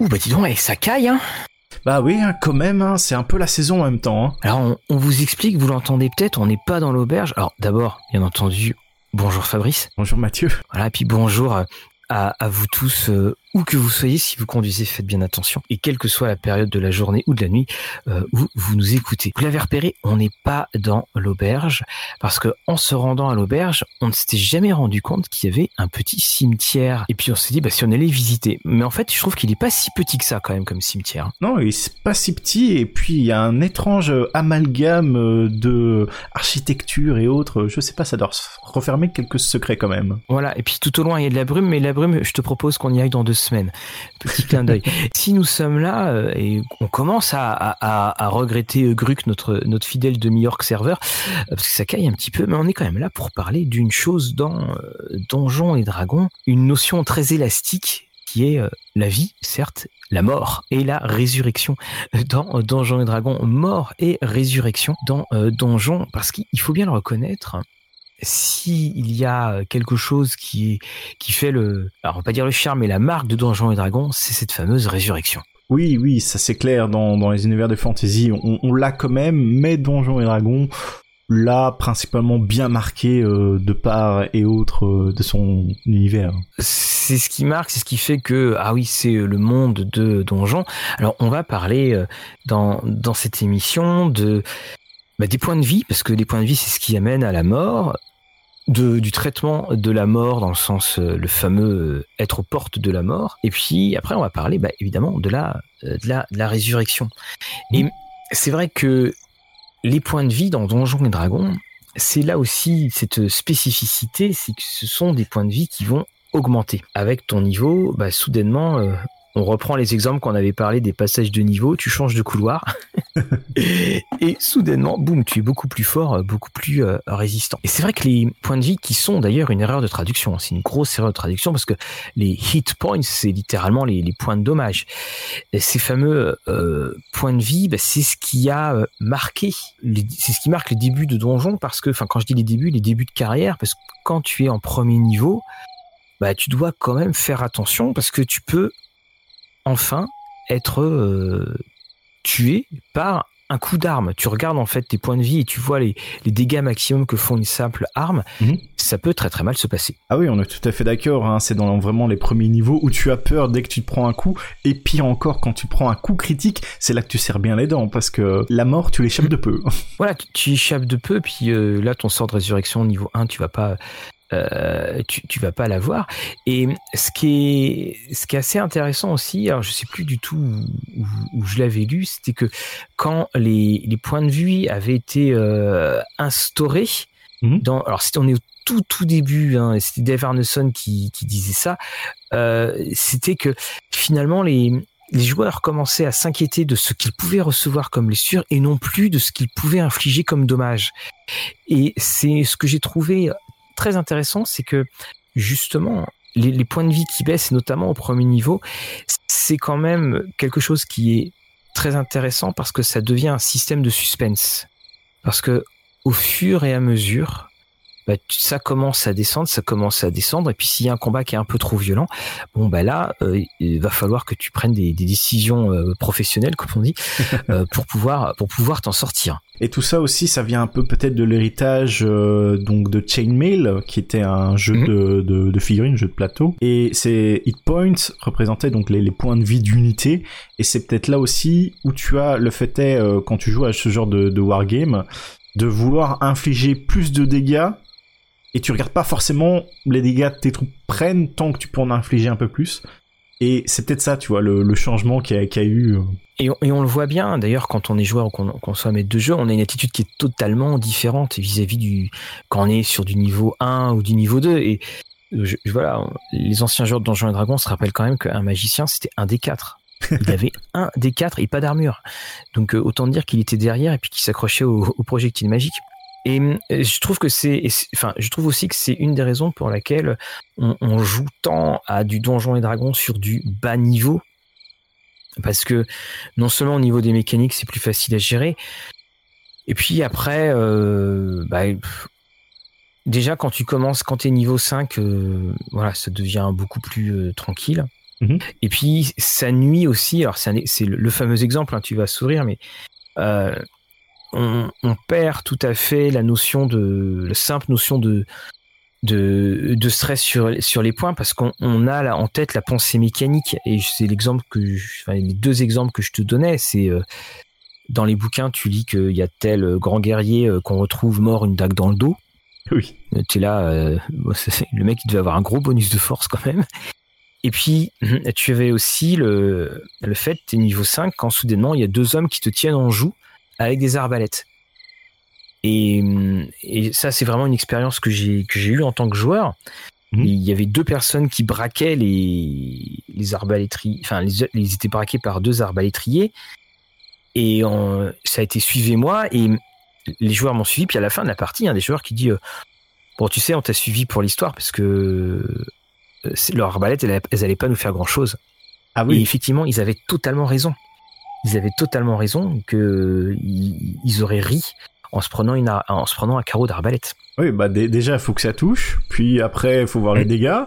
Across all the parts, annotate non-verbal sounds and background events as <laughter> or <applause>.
Ouh bah dis donc, et ça caille hein Bah oui, hein, quand même, hein, c'est un peu la saison en même temps. Hein. Alors on, on vous explique, vous l'entendez peut-être, on n'est pas dans l'auberge. Alors d'abord, bien entendu, bonjour Fabrice. Bonjour Mathieu. Voilà, puis bonjour à, à vous tous, euh, où que vous soyez, si vous conduisez, faites bien attention. Et quelle que soit la période de la journée ou de la nuit euh, où vous nous écoutez. Vous l'avez repéré, on n'est pas dans l'auberge parce que en se rendant à l'auberge, on ne s'était jamais rendu compte qu'il y avait un petit cimetière. Et puis on s'est dit, bah si on allait visiter. Mais en fait, je trouve qu'il est pas si petit que ça quand même comme cimetière. Non, il est pas si petit. Et puis il y a un étrange amalgame euh, de architecture et autres. Je sais pas, ça doit refermer quelques secrets quand même. Voilà. Et puis tout au loin, il y a de la brume, mais la brume, je te propose qu'on y aille dans deux semaines. Petit clin d'œil. <laughs> si nous sommes là euh, et on commence à, à, à regretter euh, Gruc, notre, notre fidèle demi-orc serveur, euh, parce que ça caille un petit peu, mais on est quand même là pour parler d'une chose dans Donjons et Dragons, une notion très élastique qui est la vie, certes, la mort et la résurrection dans Donjons et Dragons. Mort et résurrection dans Donjons, parce qu'il faut bien le reconnaître, si il y a quelque chose qui qui fait le, alors on va pas dire le charme, mais la marque de Donjons et Dragons, c'est cette fameuse résurrection. Oui, oui, ça c'est clair dans, dans les univers de fantasy, on, on l'a quand même, mais Donjons et Dragons l'a principalement bien marqué euh, de part et autre euh, de son univers. C'est ce qui marque, c'est ce qui fait que ah oui, c'est le monde de Donjons. Alors on va parler euh, dans dans cette émission de bah, des points de vie, parce que les points de vie, c'est ce qui amène à la mort, de, du traitement de la mort dans le sens euh, le fameux euh, être aux portes de la mort. Et puis après on va parler bah, évidemment de la, euh, de la de la résurrection. Et c'est vrai que les points de vie dans Donjons et Dragons c'est là aussi cette spécificité c'est que ce sont des points de vie qui vont augmenter. Avec ton niveau bah, soudainement on reprend les exemples qu'on avait parlé des passages de niveau, tu changes de couloir <laughs> et soudainement, boum, tu es beaucoup plus fort, euh, beaucoup plus euh, résistant. Et c'est vrai que les points de vie qui sont d'ailleurs une erreur de traduction, c'est une grosse erreur de traduction parce que les hit points, c'est littéralement les, points de dommage. Et ces fameux euh, points de vie, bah, c'est ce qui a marqué, c'est ce qui marque les débuts de donjon parce que, enfin, quand je dis les débuts, les débuts de carrière, parce que quand tu es en premier niveau, bah, tu dois quand même faire attention parce que tu peux enfin être euh, tué par un coup d'arme. Tu regardes en fait tes points de vie et tu vois les, dégâts maximum que font une simple arme. Mhm. Ça peut très très mal se passer. Ah oui, on est tout à fait d'accord. Hein. C'est dans vraiment les premiers niveaux où tu as peur dès que tu te prends un coup. Et pire encore, quand tu prends un coup critique, c'est là que tu serres bien les dents parce que la mort, tu l'échappes de peu. voilà, tu, échappes de peu. Puis euh, là, ton sort de résurrection niveau 1, tu vas pas euh, tu, tu vas pas l'avoir. Et ce qui est, ce qui est assez intéressant aussi, alors je sais plus du tout où, je l'avais lu, c'était que quand les, les, points de vue avaient été euh, instaurés, mhm. dans, alors on est au tout tout début, hein, c'était Dave Arneson qui, qui disait ça, euh, c'était que finalement les, les joueurs commençaient à s'inquiéter de ce qu'ils pouvaient recevoir comme blessure et non plus de ce qu'ils pouvaient infliger comme dommage. Et c'est ce que j'ai trouvé très intéressant, c'est que justement, les, points de vie qui baissent, notamment au premier niveau, c'est quand même quelque chose qui est très intéressant parce que ça devient un système de suspense. Parce que au fur et à mesure, bah, ça commence à descendre, ça commence à descendre, et puis s'il y a un combat qui est un peu trop violent, bon bah là, euh, il va falloir que tu prennes des, décisions euh, professionnelles, comme on dit, <laughs> euh, pour pouvoir pour pouvoir t'en sortir. Et tout ça aussi, ça vient un peu peut-être de l'héritage donc de Chainmail, qui était un jeu mhm. de, de, de, figurines, jeu de plateau. Et ces hit points représentaient donc les, les points de vie d'unité. Et c'est peut-être là aussi où tu as le fait est quand tu joues à ce genre de, de wargame de vouloir infliger plus de dégâts et tu regardes pas forcément les dégâts que tes troupes prennent tant que tu peux en infliger un peu plus. Et c'est peut-être ça, tu vois, le, changement qu'il y, a eu. Euh. Et on, le voit bien, d'ailleurs, quand on est joueur ou qu'on soit maître de jeu, on a une attitude qui est totalement différente vis-à-vis du. quand on est sur du niveau 1 ou du niveau 2. Et voilà, les anciens joueurs de Donjons et Dragons se rappellent quand même qu'un magicien, c'était un des quatre. Il avait un des quatre et pas d'armure. Donc euh, autant dire qu'il était derrière et puis qu'il s'accrochait au, au projectile magique. Et euh, je trouve que c'est, enfin, je trouve aussi que c'est une des raisons pour laquelle on, joue tant à du Donjon et Dragon sur du bas niveau, parce que non seulement au niveau des mécaniques c'est plus facile à gérer, et puis après, euh, bah, déjà quand tu commences, quand tu es niveau 5, euh, voilà, ça devient beaucoup plus tranquille. Mhm. Et puis ça nuit aussi. Alors c'est le, fameux exemple. Hein, tu vas sourire, mais euh, on, perd tout à fait la notion de la simple notion de de, de stress sur sur les points parce qu'on a là en tête la pensée mécanique et c'est l'exemple que enfin, les deux exemples que je te donnais c'est euh, dans les bouquins tu lis qu'il y a tel grand guerrier qu'on retrouve mort une dague dans le dos oui. Tu es là, euh, le mec il devait avoir un gros bonus de force quand même. Et puis, tu avais aussi le, le fait, tu es niveau 5, quand soudainement il y a deux hommes qui te tiennent en joue avec des arbalètes. Et, et ça, c'est vraiment une expérience que j'ai que j'ai eue en tant que joueur. Mhm. Il y avait deux personnes qui braquaient les, les arbalétriers, enfin, les, ils étaient braqués par deux arbalétriers. Et ça a été suivez-moi. Et les joueurs m'ont suivi, puis à la fin de la partie, il y a des joueurs qui disent euh, Bon, tu sais, on t'a suivi pour l'histoire parce que euh, leur arbalète, elles, elles allaient pas nous faire grand chose. Ah oui. Et effectivement, ils avaient totalement raison. Ils avaient totalement raison que ils, auraient ri en se prenant une, en se prenant un carreau d'arbalète. Oui, bah déjà, il faut que ça touche, puis après, il faut voir les dégâts,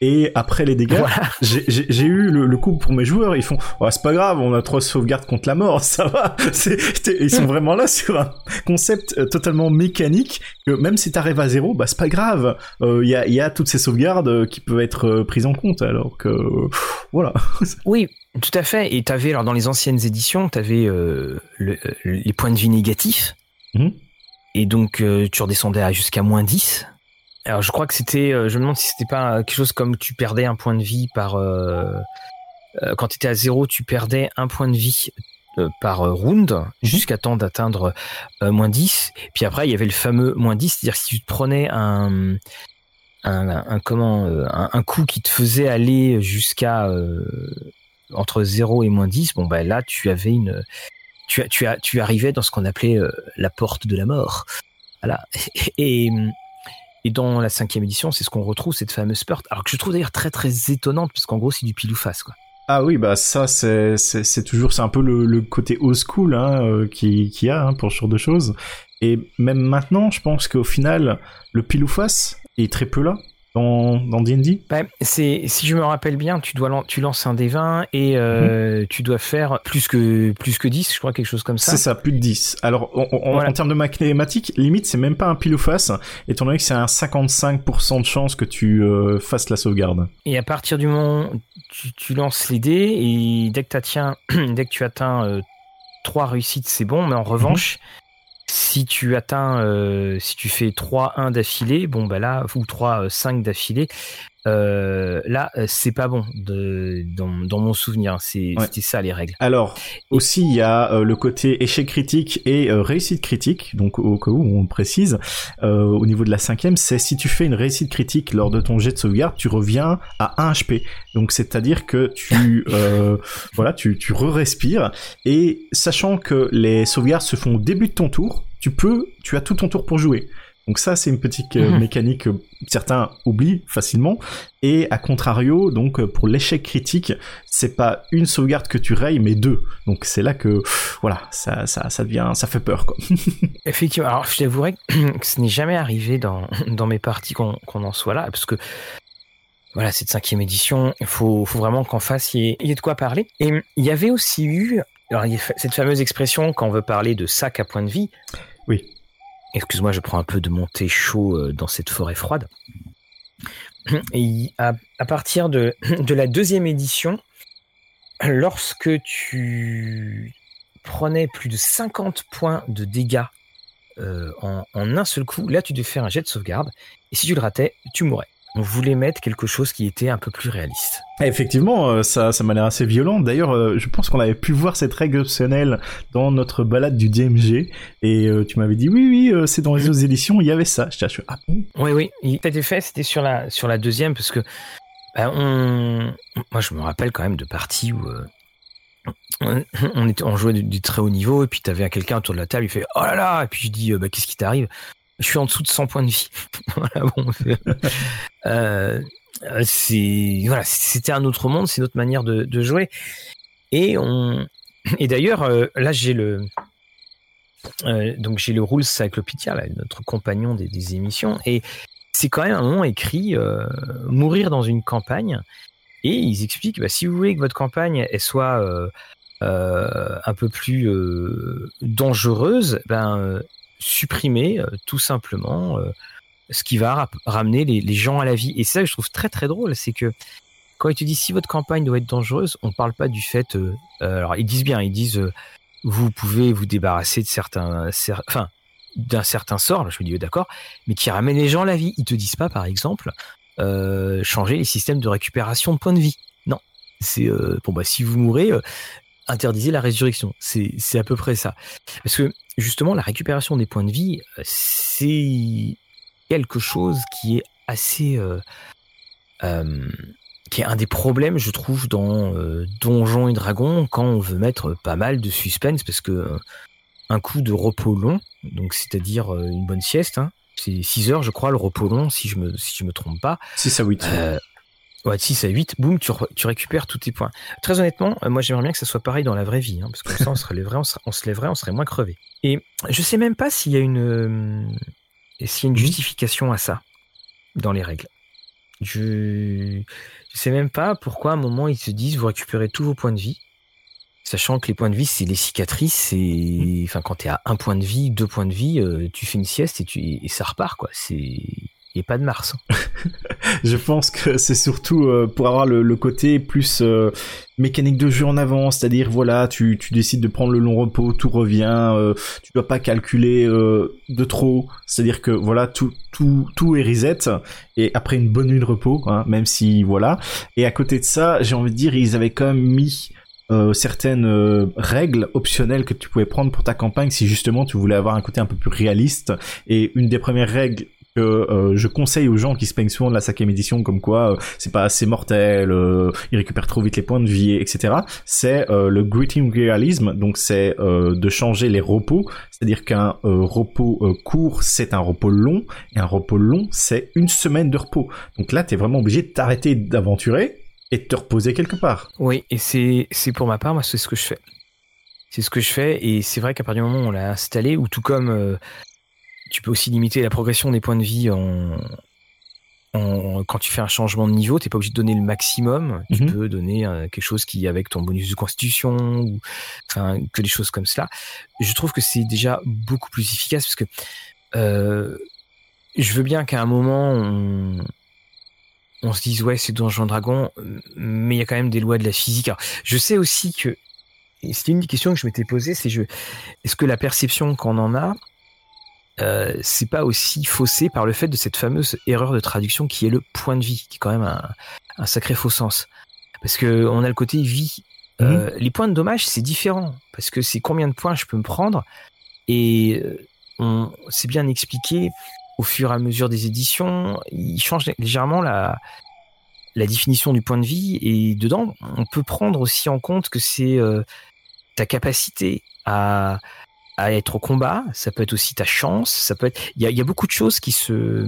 et après les dégâts, <laughs> j'ai eu le, coup pour mes joueurs, ils font oh, c'est pas grave, on a trois sauvegardes contre la mort, <laughs> ça va. Ils sont vraiment là sur un concept euh, totalement mécanique que même si t'arrives à zéro, bah c'est pas grave. Il euh, y, a, y, a, toutes ces sauvegardes euh, qui peuvent être prises en compte, alors que voilà. <laughs> Oui, tout à fait. Et t'avais alors dans les anciennes éditions, t'avais euh, les points de vie négatifs. Mmh. Et donc, euh, tu redescendais jusqu'à moins 10. Alors, je crois que c'était, euh, je me demande si c'était pas quelque chose comme tu perdais un point de vie par, euh, quand tu étais à zéro, tu perdais un point de vie par round mhm. jusqu'à temps d'atteindre moins 10. Puis après, il y avait le fameux moins 10, c'est-à-dire si tu te prenais un, un, comment, un, coup qui te faisait aller jusqu'à entre 0 et moins 10, bon, bah là, tu avais une, tu, tu, as, tu arrivais dans ce qu'on appelait euh, la porte de la mort. Voilà. Et, et dans la cinquième édition, c'est ce qu'on retrouve, cette fameuse porte. Alors que je trouve d'ailleurs très très étonnante, parce qu'en gros, c'est du pile ou face, quoi. Ah oui, bah ça, c'est, c'est, toujours, c'est un peu le, côté old school hein, euh, qui, qui a hein, pour ce genre de choses. Et même maintenant, je pense qu'au final, le pile ou face est très peu là dans D&D bah, c'est si je me rappelle bien, tu dois tu lances un des 20 et euh, mhm. tu dois faire plus que plus que 10, je crois quelque chose comme ça. C'est ça, plus de 10. Alors en termes de mathématiques, limite c'est même pas un pile ou face étant donné que c'est un 55% de chance que tu euh, fasses la sauvegarde. Et à partir du moment où tu, lances les dés et dès que, <clears throat> dès que tu atteins 3 euh, réussites, c'est bon, mais en revanche, si tu atteins, euh, si tu fais 3-1 d'affilée, bon bah là, ou 3-5 d'affilée, euh, là, euh, c'est pas bon de, dans, mon souvenir. C'était ça les règles. Alors, aussi, il y a le côté échec critique et réussite critique. Donc, au cas où on précise, au niveau de la cinquième, c'est si tu fais une réussite critique lors de ton jet de sauvegarde, tu reviens à 1 HP. Donc, c'est-à-dire que tu, <laughs> voilà, tu, tu re-respires. Et sachant que les sauvegardes se font au début de ton tour, tu peux, tu as tout ton tour pour jouer. Donc ça, c'est une petite euh, mhm. mécanique que certains oublient facilement. Et à contrario, donc euh, pour l'échec critique, c'est pas une sauvegarde que tu rayes, mais deux. Donc c'est là que voilà, ça, ça, ça devient, ça fait peur quoi. <laughs> Effectivement. Alors je t'avouerai que ce n'est jamais arrivé dans, dans mes parties qu'on en soit là, parce que voilà, cette cinquième édition, il faut, faut vraiment qu'en face il y, ait, de quoi parler. Et il y avait aussi eu alors, il y cette fameuse expression quand on veut parler de sac à point de vie. Oui. Excuse-moi, je prends un peu de mon thé chaud euh, dans cette forêt froide. Et à, partir de, <coughs> de la deuxième édition, lorsque tu prenais plus de 50 points de dégâts euh, en, en, un seul coup, là tu devais faire un jet de sauvegarde. Et si tu le ratais, tu mourrais on voulait mettre quelque chose qui était un peu plus réaliste. Effectivement, euh, ça, ça m'a l'air assez violent. D'ailleurs, euh, je pense qu'on avait pu voir cette règle optionnelle dans notre balade du DMG. Et euh, tu m'avais dit, oui, oui, c'est dans les autres éditions, il y avait ça. Je ah Oui, oui. Cet fait, c'était sur la, sur la deuxième, parce que bah, on... moi, je me rappelle quand même de parties où on, était, on jouait du, très haut niveau, et puis tu avais quelqu'un autour de la table, il fait, oh là là, et puis je dis, bah, qu'est-ce qui t'arrive? Je suis en dessous de 100 points de vie. <laughs> voilà, bon, euh, c'est voilà, c'était un autre monde, c'est une autre manière de, jouer. Et on et d'ailleurs euh, là j'ai le euh, donc j'ai le Rules Cyclopedia, là, notre compagnon des, des émissions, et c'est quand même un moment écrit euh, mourir dans une campagne. Et ils expliquent, bah, si vous voulez que votre campagne elle soit euh, euh, un peu plus euh, dangereuse, ben supprimez tout simplement ce qui va ramener les, gens à la vie. Et ça, je trouve très très drôle, c'est que quand ils te disent si votre campagne doit être dangereuse, on parle pas du fait. alors ils disent bien, ils disent vous pouvez vous débarrasser de certains, d'un certain sort. Je me dis d'accord, mais qui ramène les gens à la vie. Ils te disent pas, par exemple, euh, changer les systèmes de récupération de points de vie. Non, c'est euh, bon bah si vous mourrez, euh, interdisez la résurrection. C'est c'est à peu près ça. Parce que justement la récupération des points de vie, c'est quelque chose qui est assez qui est un des problèmes, je trouve, dans Donjons et Dragons, quand on veut mettre pas mal de suspense, parce que un coup de repos long, donc c'est-à-dire une bonne sieste, hein, c'est 6 heures, je crois, le repos long, si je me, si je me trompe pas. 6 à 8. Euh, ouais, 6 à 8, boum, tu, tu, récupères tous tes points. Très honnêtement, euh, moi j'aimerais bien que ça soit pareil dans la vraie vie, hein, parce que ça, on, serait on, on se lèverait, on serait moins crevé. Et je sais même pas s'il y a une, euh, s'il y a une mhm. justification à ça dans les règles. Je, je sais même pas pourquoi à un moment ils se disent vous récupérez tous vos points de vie. Sachant que les points de vie, c'est les cicatrices, c'est, mm. enfin, quand t'es à un point de vie, deux points de vie, euh, tu fais une sieste et tu, et ça repart, quoi. C'est, il a pas de Mars. Hein. <laughs> je pense que c'est surtout euh, pour avoir le, côté plus euh, mécanique de jeu en avant, c'est-à-dire voilà, tu, tu décides de prendre le long repos, tout revient, tu dois pas calculer de trop, c'est-à-dire que voilà, tout tout tout est reset et après une bonne nuit de repos, hein, même si voilà. Et à côté de ça, j'ai envie de dire, ils avaient quand même mis euh, certaines euh, règles optionnelles que tu pouvais prendre pour ta campagne si justement tu voulais avoir un côté un peu plus réaliste. Et une des premières règles que euh, je conseille aux gens qui se plaignent souvent de la cinquième édition comme quoi c'est pas assez mortel, ils récupèrent trop vite les points de vie, etc. C'est le greeting realism, donc c'est de changer les repos, c'est-à-dire qu'un repos court c'est un repos long et un repos long c'est une semaine de repos. Donc là t'es vraiment obligé de t'arrêter d'aventurer et de te reposer quelque part. Oui, et c'est, c'est pour ma part, moi, c'est ce que je fais. C'est ce que je fais, et c'est vrai qu'à partir du moment où on l'a installé, ou tout comme euh, tu peux aussi limiter la progression des points de vie en, en quand tu fais un changement de niveau, t'es pas obligé de donner le maximum. Tu mhm. peux donner euh, quelque chose qui, avec ton bonus de constitution, ou enfin que des choses comme cela. Je trouve que c'est déjà beaucoup plus efficace parce que euh, je veux bien qu'à un moment on, on se dise ouais c'est Donjon Dragon, mais il y a quand même des lois de la physique. je sais aussi que c'était une des questions que je m'étais posée, c'est je est-ce que la perception qu'on en a euh, c'est pas aussi faussé par le fait de cette fameuse erreur de traduction qui est le point de vie, qui est quand même un, sacré faux sens. Parce que on a le côté vie. Euh, mhm. les points de dommage, c'est différent. Parce que c'est combien de points je peux me prendre. Et euh, on c'est bien expliqué au fur et à mesure des éditions, il change légèrement la, la définition du point de vie et dedans, on peut prendre aussi en compte que c'est euh, ta capacité à, à être au combat, ça peut être aussi ta chance, ça peut être il y a, y a, beaucoup de choses qui se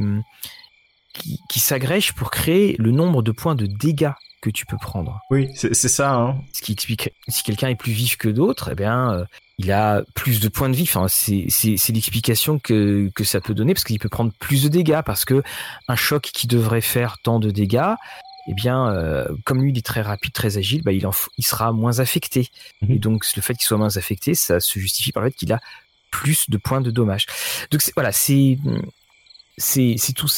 qui, qui s'agrègent pour créer le nombre de points de dégâts que tu peux prendre. Oui, c'est ça. Hein. Ce qui explique si quelqu'un est plus vif que d'autres, eh bien, euh, il a plus de points de vie. Enfin, c'est l'explication que, que ça peut donner parce qu'il peut prendre plus de dégâts parce que un choc qui devrait faire tant de dégâts, eh bien, euh, comme lui, il est très rapide, très agile, bah, il, en, il sera moins affecté. Mhm. Et donc, le fait qu'il soit moins affecté, ça se justifie par le fait qu'il a plus de points de dommage. Donc, voilà, c'est c'est tout,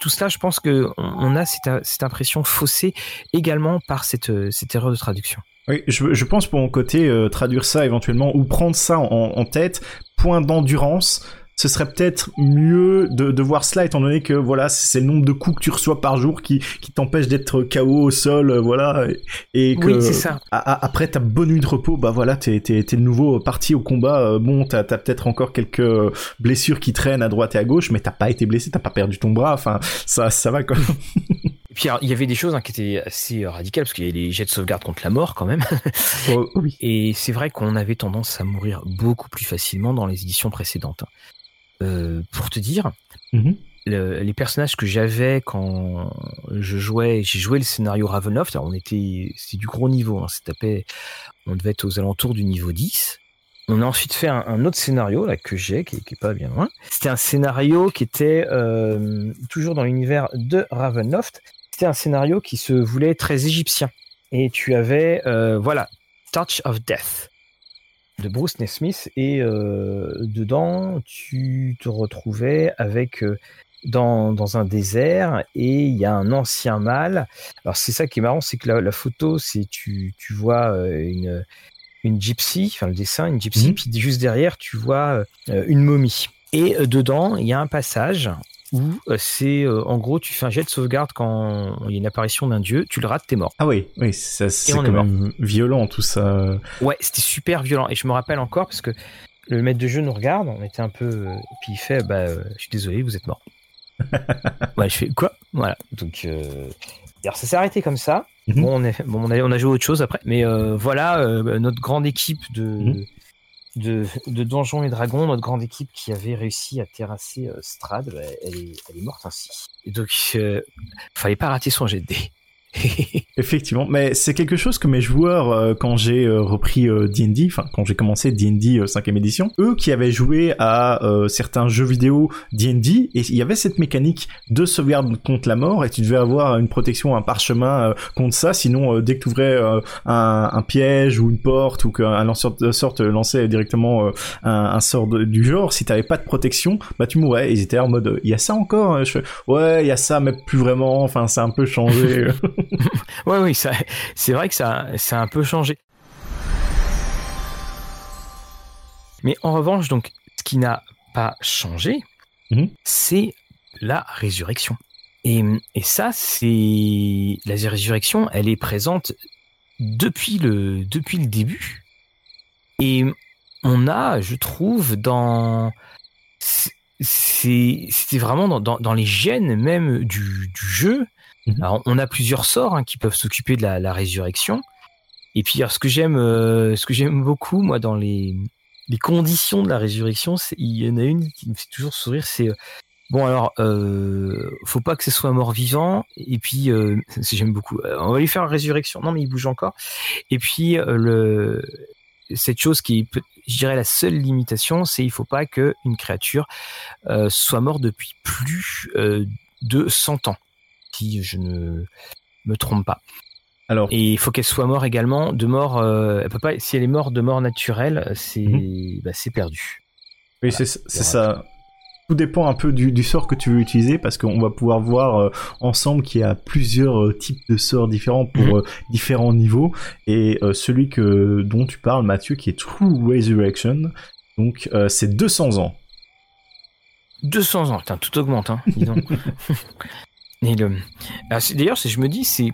tout cela. Je pense que on a cette, cette impression faussée également par cette, cette erreur de traduction. Oui, je, je pense pour mon côté euh, traduire ça éventuellement ou prendre ça en, en tête, point d'endurance. Ce serait peut-être mieux de, de, voir cela étant donné que voilà c'est le nombre de coups que tu reçois par jour qui, qui t'empêche d'être KO au sol euh, voilà et que oui, ça. après ta bonne nuit de repos bah voilà t'es t'es de nouveau parti au combat euh, bon t'as as, peut-être encore quelques blessures qui traînent à droite et à gauche mais t'as pas été blessé t'as pas perdu ton bras enfin ça ça va quand même <laughs> Et puis il y avait des choses hein, qui étaient assez radicales parce qu'il y avait les jets de sauvegarde contre la mort quand même. <laughs> Oh, oui. Et c'est vrai qu'on avait tendance à mourir beaucoup plus facilement dans les éditions précédentes. Euh, pour te dire, mm-hmm. les personnages que j'avais quand je jouais, j'ai joué le scénario Ravenloft. Alors on était, c'est du gros niveau. Hein, tapé, on devait être aux alentours du niveau 10. On a ensuite fait un, autre scénario là que j'ai, qui, qui, est pas bien loin. C'était un scénario qui était euh, toujours dans l'univers de Ravenloft, c'était un scénario qui se voulait très égyptien. Et tu avais, voilà, Touch of Death de Bruce Nesmith et dedans tu te retrouvais avec dans, dans, un désert et il y a un ancien mâle. Alors c'est ça qui est marrant, c'est que la, photo, c'est tu, tu vois une, une gypsy, enfin le dessin, une gypsy, mhm. puis juste derrière tu vois une momie. Et dedans, il y a un passage où c'est en gros tu fais un jet de sauvegarde quand il y a une apparition d'un dieu, tu le rates, t'es mort. Ah oui, oui, c'est quand même violent tout ça. Ouais, c'était super violent et je me rappelle encore parce que le maître de jeu nous regarde, on était un peu, et puis il fait, bah, je suis désolé, vous êtes mort. <laughs> ouais, je fais quoi? Voilà. Donc, euh... alors ça s'est arrêté comme ça. Mhm. Bon, on, est... bon on, a... on, a, joué autre chose après, mais euh, voilà euh, notre grande équipe de... Mhm. De, de Donjons et Dragons, notre grande équipe qui avait réussi à terrasser euh, Strad, bah, elle, est... elle, est, morte ainsi. Et donc, fallait pas rater son jet de dés. <laughs> Effectivement, mais c'est quelque chose que mes joueurs, euh, quand j'ai euh, repris D&D, euh, enfin quand j'ai commencé D&D 5e édition, eux qui avaient joué à certains jeux vidéo D&D, et il y avait cette mécanique de sauvegarde contre la mort, et tu devais avoir une protection, un parchemin contre ça, sinon dès que tu ouvrais un, un, piège ou une porte, ou qu'un lanceur de sort te lançait directement un, un, sort du genre, si t'avais pas de protection, bah tu mourais, ils étaient en mode, il y a ça encore hein. Je fais, Ouais, il y a ça, mais plus vraiment, enfin c'est un peu changé. <laughs> <laughs> oui, oui, c'est vrai que ça, ça a un peu changé. Mais en revanche, donc, ce qui n'a pas changé, mhm. c'est la résurrection. Et, et ça, c'est la résurrection, elle est présente depuis le, depuis le début. Et on a, je trouve, dans c'était vraiment dans, dans, dans, les gènes même du, du jeu Mhm. Alors, on a plusieurs sorts hein, qui peuvent s'occuper de la, résurrection. Et puis, ce que j'aime, euh, ce que j'aime beaucoup, moi, dans les, conditions de la résurrection, il y en a une qui me fait toujours sourire, c'est euh, bon alors, euh, faut pas que ce soit mort vivant. Et puis, euh, <laughs> j'aime beaucoup. On va lui faire une résurrection. Non, mais il bouge encore. Et puis le cette chose qui je dirais la seule limitation, c'est il faut pas que une créature soit morte depuis plus de 100 ans si je ne me trompe pas. Alors, et il faut qu'elle soit morte également de mort. Euh, elle peut pas. Si elle est morte de mort naturelle, c'est mhm. bah, perdu. Oui, c'est ça. Tout dépend un peu du, sort que tu veux utiliser parce qu'on va pouvoir voir euh, ensemble qu'il y a plusieurs euh, types de sorts différents pour mhm. différents niveaux et celui que dont tu parles Mathieu qui est True Resurrection donc c'est 200 ans. 200 ans, putain, tout augmente, hein, dis donc. <laughs> D'ailleurs, je me dis, c'est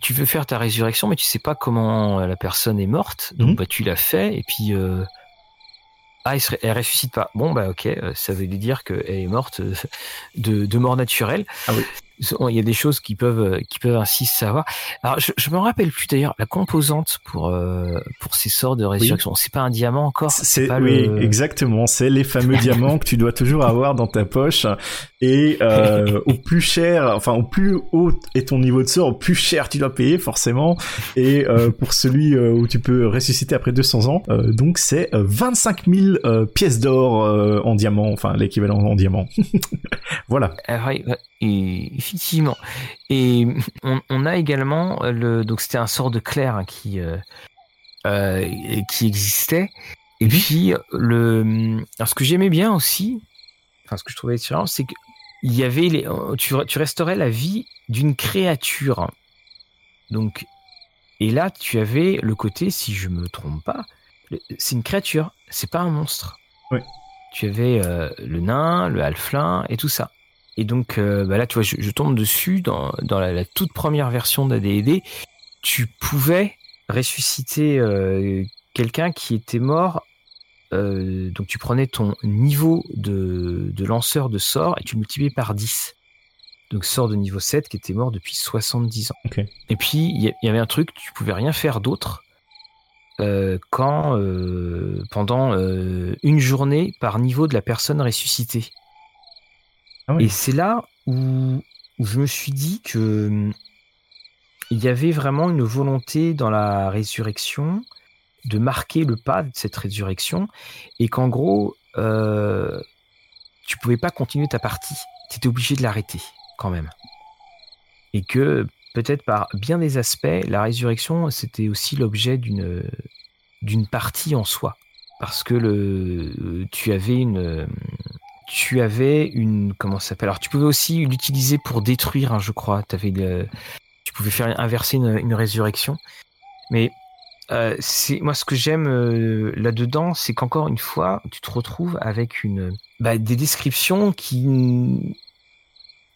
tu veux faire ta résurrection, mais tu sais pas comment la personne est morte, donc mhm. bah, tu l'as fait, et puis euh... ah, elle, ne ressuscite pas. Bon bah ok, euh, ça veut dire qu'elle est morte euh, de, de mort naturelle. Ah oui il y a des choses qui peuvent euh, qui peuvent ainsi savoir. Alors je, je me rappelle plus d'ailleurs la composante pour euh, pour ces sorts de résurrection. C'est pas un diamant encore. C'est oui exactement. C'est les fameux <laughs> diamants que tu dois toujours avoir dans ta poche. Et euh, au plus cher, enfin au plus haut est ton niveau de sort, au plus cher tu dois payer forcément. Et euh, pour celui où tu peux ressusciter après 200 ans, donc c'est 25 000 pièces d'or en diamant, enfin l'équivalent en diamant. <laughs> voilà. Ah et effectivement. Et <laughs> on, a également le donc c'était un sort de clair hein, qui euh, euh, qui existait. Et puis le alors ce que j'aimais bien aussi, enfin ce que je trouvais différent, c'est que il y avait les tu, tu restaurais la vie d'une créature. Donc et là tu avais le côté si je me trompe pas, c'est une créature, c'est pas un monstre. Oui. Tu avais euh, le nain, le halflin et tout ça. Et donc euh, bah là, tu vois, je, tombe dessus dans, dans la, toute première version d'AD&D, tu pouvais ressusciter euh, quelqu'un qui était mort. Euh, donc tu prenais ton niveau de, de, lanceur de sort et tu le multipliais par 10. Donc sort de niveau 7 qui était mort depuis 70 ans. Et puis il y, avait un truc, tu pouvais rien faire d'autre quand pendant une journée par niveau de la personne ressuscitée. Ah Et c'est là où, je me suis dit que hum, il y avait vraiment une volonté dans la résurrection de marquer le pas de cette résurrection et qu'en gros, euh, tu pouvais pas continuer ta partie. Tu étais obligé de l'arrêter quand même. et que peut-être par bien des aspects, la résurrection, c'était aussi l'objet d'une partie en soi, parce que tu avais une tu avais une comment ça s'appelle? Alors tu pouvais aussi l'utiliser pour détruire, hein, je crois. Avais tu pouvais faire inverser une, résurrection, mais euh, c'est moi ce que j'aime euh, là-dedans, c'est qu'encore une fois, tu te retrouves avec une bah, des descriptions qui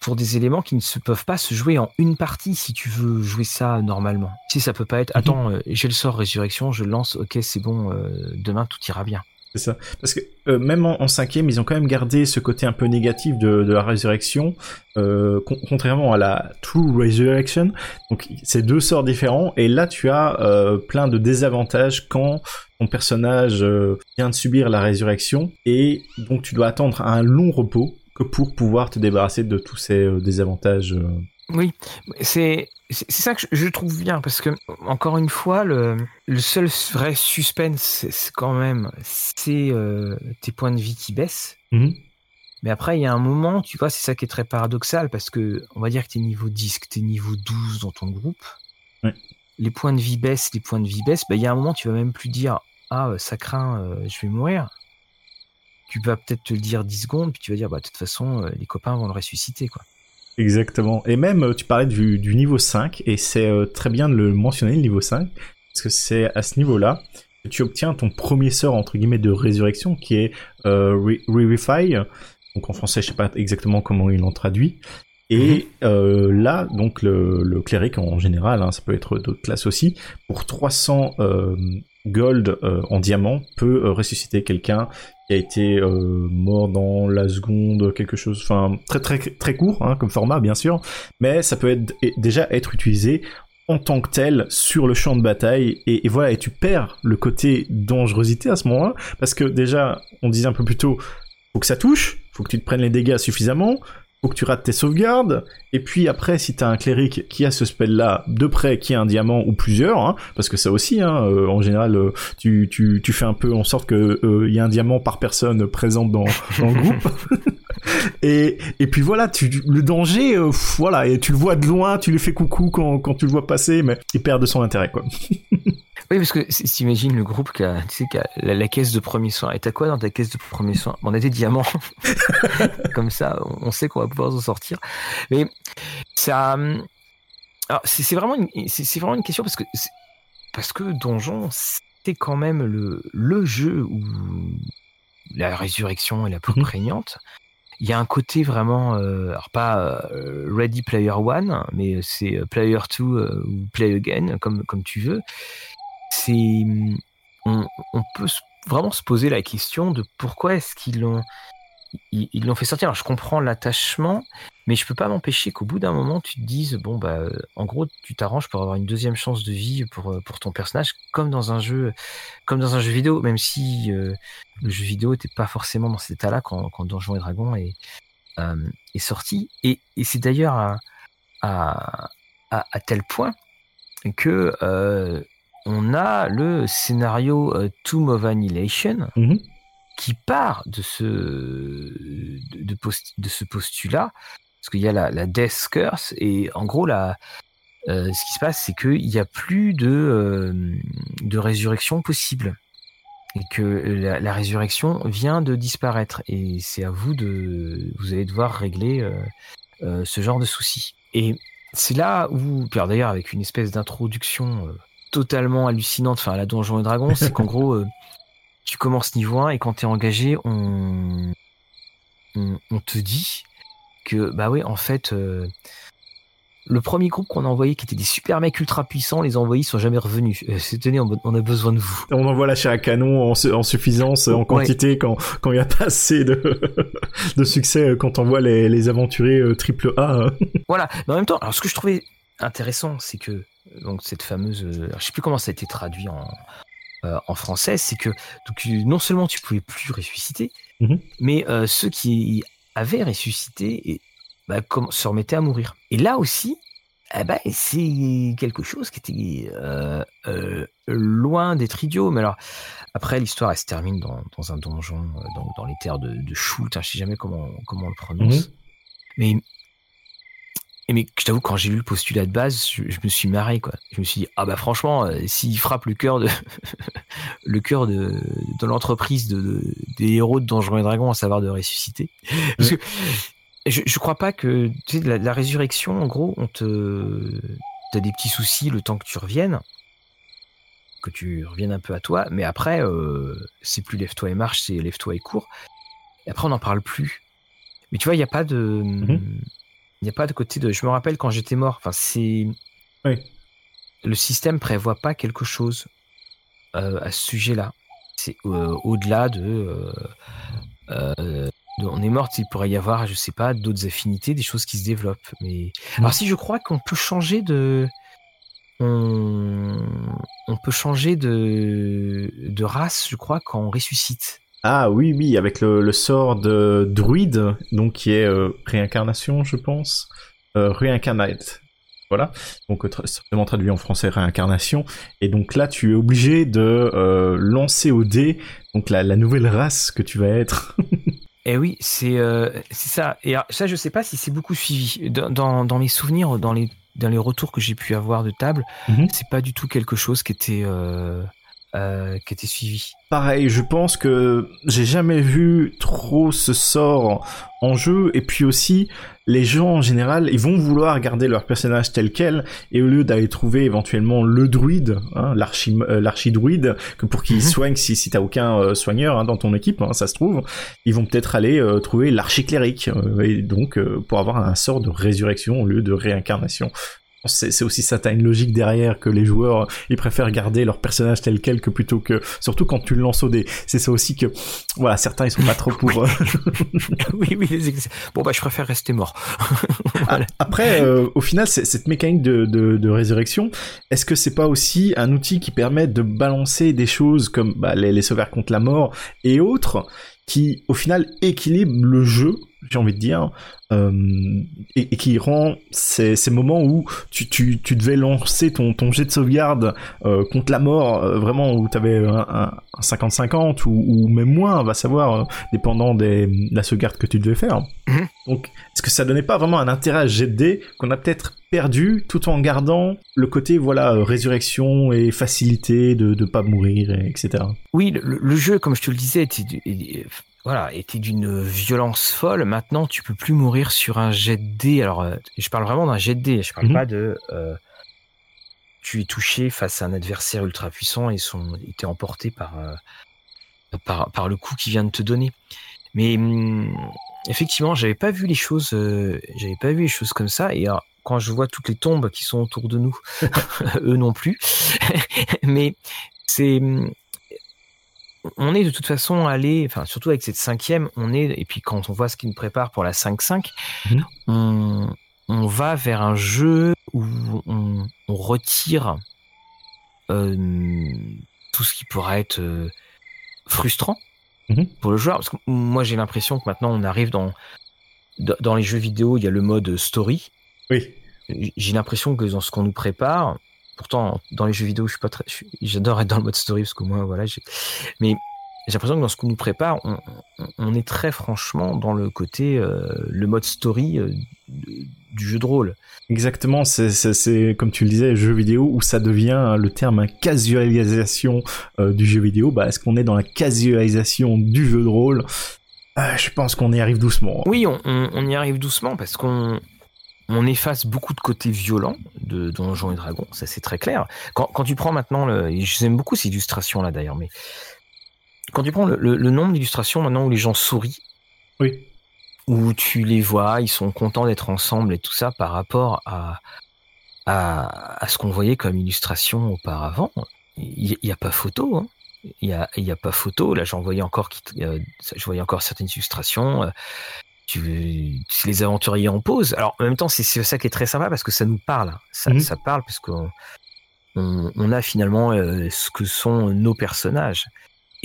pour des éléments qui ne se peuvent pas se jouer en une partie si tu veux jouer ça normalement. Si ça peut pas être, mhm. attends, euh, j'ai le sort résurrection, je lance, ok, c'est bon, demain tout ira bien. C'est ça. Parce que euh, même en, cinquième, ils ont quand même gardé ce côté un peu négatif de, la résurrection, euh, contrairement à la True Resurrection. Donc c'est deux sorts différents. Et là, tu as euh, plein de désavantages quand ton personnage vient de subir la résurrection. Et donc tu dois attendre un long repos que pour pouvoir te débarrasser de tous ces désavantages. Oui, c'est c'est ça que je trouve bien parce que encore une fois le, le seul vrai suspense c'est quand même c'est euh, tes points de vie qui baissent. Mhm. mais après il y a un moment tu vois c'est ça qui est très paradoxal parce que on va dire que t'es niveau 10 que t'es niveau 12 dans ton groupe. Les points de vie baissent les points de vie baissent bah, il y a un moment tu vas même plus dire ah euh, ça craint euh, je vais mourir tu vas peut-être te le dire 10 secondes puis tu vas dire bah de toute façon les copains vont le ressusciter quoi Exactement. Et même, euh, tu parlais du, du niveau 5, et c'est euh, très bien de le mentionner, le niveau 5, parce que c'est à ce niveau-là que tu obtiens ton premier sort, entre guillemets, de résurrection, qui est euh, Revify. Donc en français, je sais pas exactement comment il en traduit. Et mhm. euh, là, donc le, le cléric en général, hein, ça peut être d'autres classes aussi, pour 300 euh, gold en diamant, peut ressusciter quelqu'un qui a été euh, mort dans la seconde quelque chose enfin très très très court hein, comme format bien sûr. Mais ça peut être déjà être utilisé en tant que tel sur le champ de bataille. Et, voilà et tu perds le côté dangerosité à ce moment-là parce que déjà on disait un peu plus tôt faut que ça touche faut que tu te prennes les dégâts suffisamment faut que tu rates tes sauvegardes, et puis après, si t'as un cléric qui a ce spell-là de près, qui a un diamant ou plusieurs, hein, parce que ça aussi, hein, euh, en général, euh, tu, tu, tu fais un peu en sorte que il euh, y a un diamant par personne présente dans, dans le groupe. <laughs> et, et puis voilà, tu, le danger, voilà, et tu le vois de loin, tu lui fais coucou quand, quand tu le vois passer, mais il perd de son intérêt, quoi. <laughs> Oui, parce que t'imagines le groupe qui a, tu sais, qui a la, caisse de premier soin. Et t'as quoi dans ta caisse de premier soin? On a des diamants. <laughs> Comme ça, on sait qu'on va pouvoir s'en sortir. Mais ça, c'est vraiment, c'est vraiment une question parce que parce que Donjon, c'est quand même le le jeu où la résurrection est la plus mhm. prégnante. Il y a un côté vraiment, euh, alors pas euh, Ready Player One, mais c'est Player Two euh, ou Play Again, comme comme tu veux on, peut vraiment se poser la question de pourquoi est-ce qu'ils l'ont ils l'ont fait sortir. Alors je comprends l'attachement, mais je peux pas m'empêcher qu'au bout d'un moment tu te dises bon bah en gros tu t'arranges pour avoir une deuxième chance de vie pour pour ton personnage comme dans un jeu comme dans un jeu vidéo, même si euh, le jeu vidéo n'était pas forcément dans cet état-là quand quand Donjons et Dragons est euh, est sorti et, c'est d'ailleurs à, à, tel point que euh, on a le scénario euh, Tomb of Annihilation mhm. qui part de ce, de, ce postulat, parce qu'il y a la, Death Curse, et en gros, la, euh, ce qui se passe, c'est qu'il n'y a plus de, euh, de résurrection possible. Et que la, résurrection vient de disparaître. Et c'est à vous de. Vous allez devoir régler ce genre de soucis. Et c'est là où. D'ailleurs, avec une espèce d'introduction totalement hallucinante, enfin la Donjon et Dragon, c'est qu'en gros, euh, tu commences niveau 1 et quand tu es engagé, on, on, te dit que, bah oui, en fait, euh, le premier groupe qu'on a envoyé, qui était des super mecs ultra puissants, les envoyés sont jamais revenus. Euh, c'est tenez, on a besoin de vous. On envoie la chair à canon en, suffisance, en quantité, quand quand il y a pas assez de, <laughs> de succès, quand on voit les, les aventuriers triple A. voilà. Mais en même temps, alors ce que je trouvais intéressant, c'est que donc cette fameuse, euh, je sais plus comment ça a été traduit en, euh, en français, c'est que donc, non seulement tu pouvais plus ressusciter, mhm. mais euh, ceux qui avaient ressuscité et, bah, comme, se remettaient à mourir. Et là aussi, eh ben, c'est quelque chose qui était loin d'être idiot. Mais alors, après, l'histoire, elle se termine dans, dans un donjon, dans, dans, les terres de, de Schult, hein, je sais jamais comment, comment on le prononce. Mhm. Mais mais je t'avoue, quand j'ai lu le postulat de base, je, me suis marré, quoi. Je me suis dit, ah bah franchement, euh, s'il frappe le cœur de <laughs> le cœur de, de l'entreprise de, des héros de Donjons et Dragons, à savoir de ressusciter. Parce que je, je crois pas que tu sais, la, résurrection, en gros, on te t'as des petits soucis le temps que tu reviennes, que tu reviennes un peu à toi, mais après, euh, c'est plus lève-toi et marche, c'est lève-toi et cours. Et après, on n'en parle plus. Mais tu vois, il n'y a pas de. Mhm. Il n'y a pas de côté de. Je me rappelle quand j'étais mort. Enfin, c'est. Oui. Le système prévoit pas quelque chose euh, à ce sujet-là. C'est euh, au-delà de, euh, On est mort, il pourrait y avoir, je sais pas, d'autres affinités, des choses qui se développent. Mais alors, si je crois qu'on peut changer de. On, on peut changer de, de race, je crois, quand on ressuscite. Ah oui, oui, avec le, sort de druide, donc qui est euh, réincarnation, je pense. Euh, réincarnate. Voilà. Donc, certainement traduit en français réincarnation. Et donc là, tu es obligé de euh, lancer au dé donc la, nouvelle race que tu vas être. <laughs> Eh oui, c'est ça. Et ça, je sais pas si c'est beaucoup suivi. Dans, dans, mes souvenirs, dans les, dans les retours que j'ai pu avoir de table, mhm. c'est pas du tout quelque chose qui était euh, qui était suivi. Pareil, je pense que j'ai jamais vu trop ce sort en jeu, et puis aussi, les gens en général, ils vont vouloir garder leur personnage tel quel, et au lieu d'aller trouver éventuellement le druide, hein, euh, l'archi-druide, que pour qu'il mhm. soigne si, si t'as aucun euh, soigneur hein, dans ton équipe, hein, ça se trouve, ils vont peut-être aller trouver l'archi-cléric, et donc pour avoir un sort de résurrection au lieu de réincarnation c'est aussi ça, t'as une logique derrière que les joueurs ils préfèrent garder leur personnage tel quel que plutôt que surtout quand tu le lances au dé. C'est ça aussi que voilà certains ils sont pas trop pour. oui, euh, <laughs> <laughs> oui, bon bah je préfère rester mort. <laughs> Après, euh, au final, cette mécanique de, de, de résurrection, est-ce que c'est pas aussi un outil qui permet de balancer des choses comme bah, les, les sauveurs contre la mort et autres qui au final équilibre le jeu j'ai envie de dire, euh, et, qui rend ces, ces moments où tu, tu, tu, devais lancer ton, ton jet de sauvegarde euh, contre la mort, euh, vraiment où tu avais un 50-50 ou, ou, même moins, on va savoir, dépendant des, de la sauvegarde que tu devais faire. Mhm. Donc, est-ce que ça donnait pas vraiment un intérêt à jet de dés qu'on a peut-être perdu tout en gardant le côté voilà résurrection et facilité de ne pas mourir, etc. Oui, le, le, jeu, comme je te le disais, voilà, était d'une violence folle. Maintenant, tu peux plus mourir sur un jet de dé. Alors, euh, je parle vraiment d'un jet de dé. Je parle mhm. pas de euh, tu es touché face à un adversaire ultra puissant et son était emporté par, euh, par par le coup qu'il vient de te donner. Mais hum, effectivement, j'avais pas vu les choses, j'avais pas vu les choses comme ça. Et quand je vois toutes les tombes qui sont autour de nous, <laughs> eux non plus. <laughs> Mais c'est hum, on est de toute façon allé, enfin surtout avec cette cinquième, on est et puis quand on voit ce qui nous prépare pour la 5-5, mhm. on, va vers un jeu où on, retire euh, tout ce qui pourrait être euh, frustrant mhm. pour le joueur. Parce que moi j'ai l'impression que maintenant on arrive dans dans les jeux vidéo, il y a le mode story. Oui. J'ai l'impression que dans ce qu'on nous prépare, Pourtant, dans les jeux vidéo, je suis pas très, j'adore être dans le mode story parce que moi, voilà, j'ai, mais j'ai l'impression que dans ce qu'on nous prépare, on, est très franchement dans le côté, euh, le mode story euh, du jeu de rôle. Exactement, c'est comme tu le disais, jeu vidéo où ça devient le terme casualisation euh, du jeu vidéo. Bah, est-ce qu'on est dans la casualisation du jeu de rôle? Je pense qu'on y arrive doucement. Oui, on, on y arrive doucement parce qu'on on efface beaucoup de côtés violents de Donjons et Dragons, ça c'est très clair. Quand, tu prends maintenant, le, j'aime beaucoup ces illustrations là d'ailleurs, mais quand tu prends le, nombre d'illustrations maintenant où les gens sourient, oui. où tu les vois, ils sont contents d'être ensemble et tout ça par rapport à, à, ce qu'on voyait comme illustration auparavant, il n'y a, pas photo. Hein. Il n'y a pas photo. Là, j'en voyais encore, euh, je voyais encore certaines illustrations. Euh, tu, les aventuriers en pause. Alors en même temps, c'est ça qui est très sympa parce que ça nous parle. Ça, mhm. ça parle parce qu'on on, a finalement euh, ce que sont nos personnages.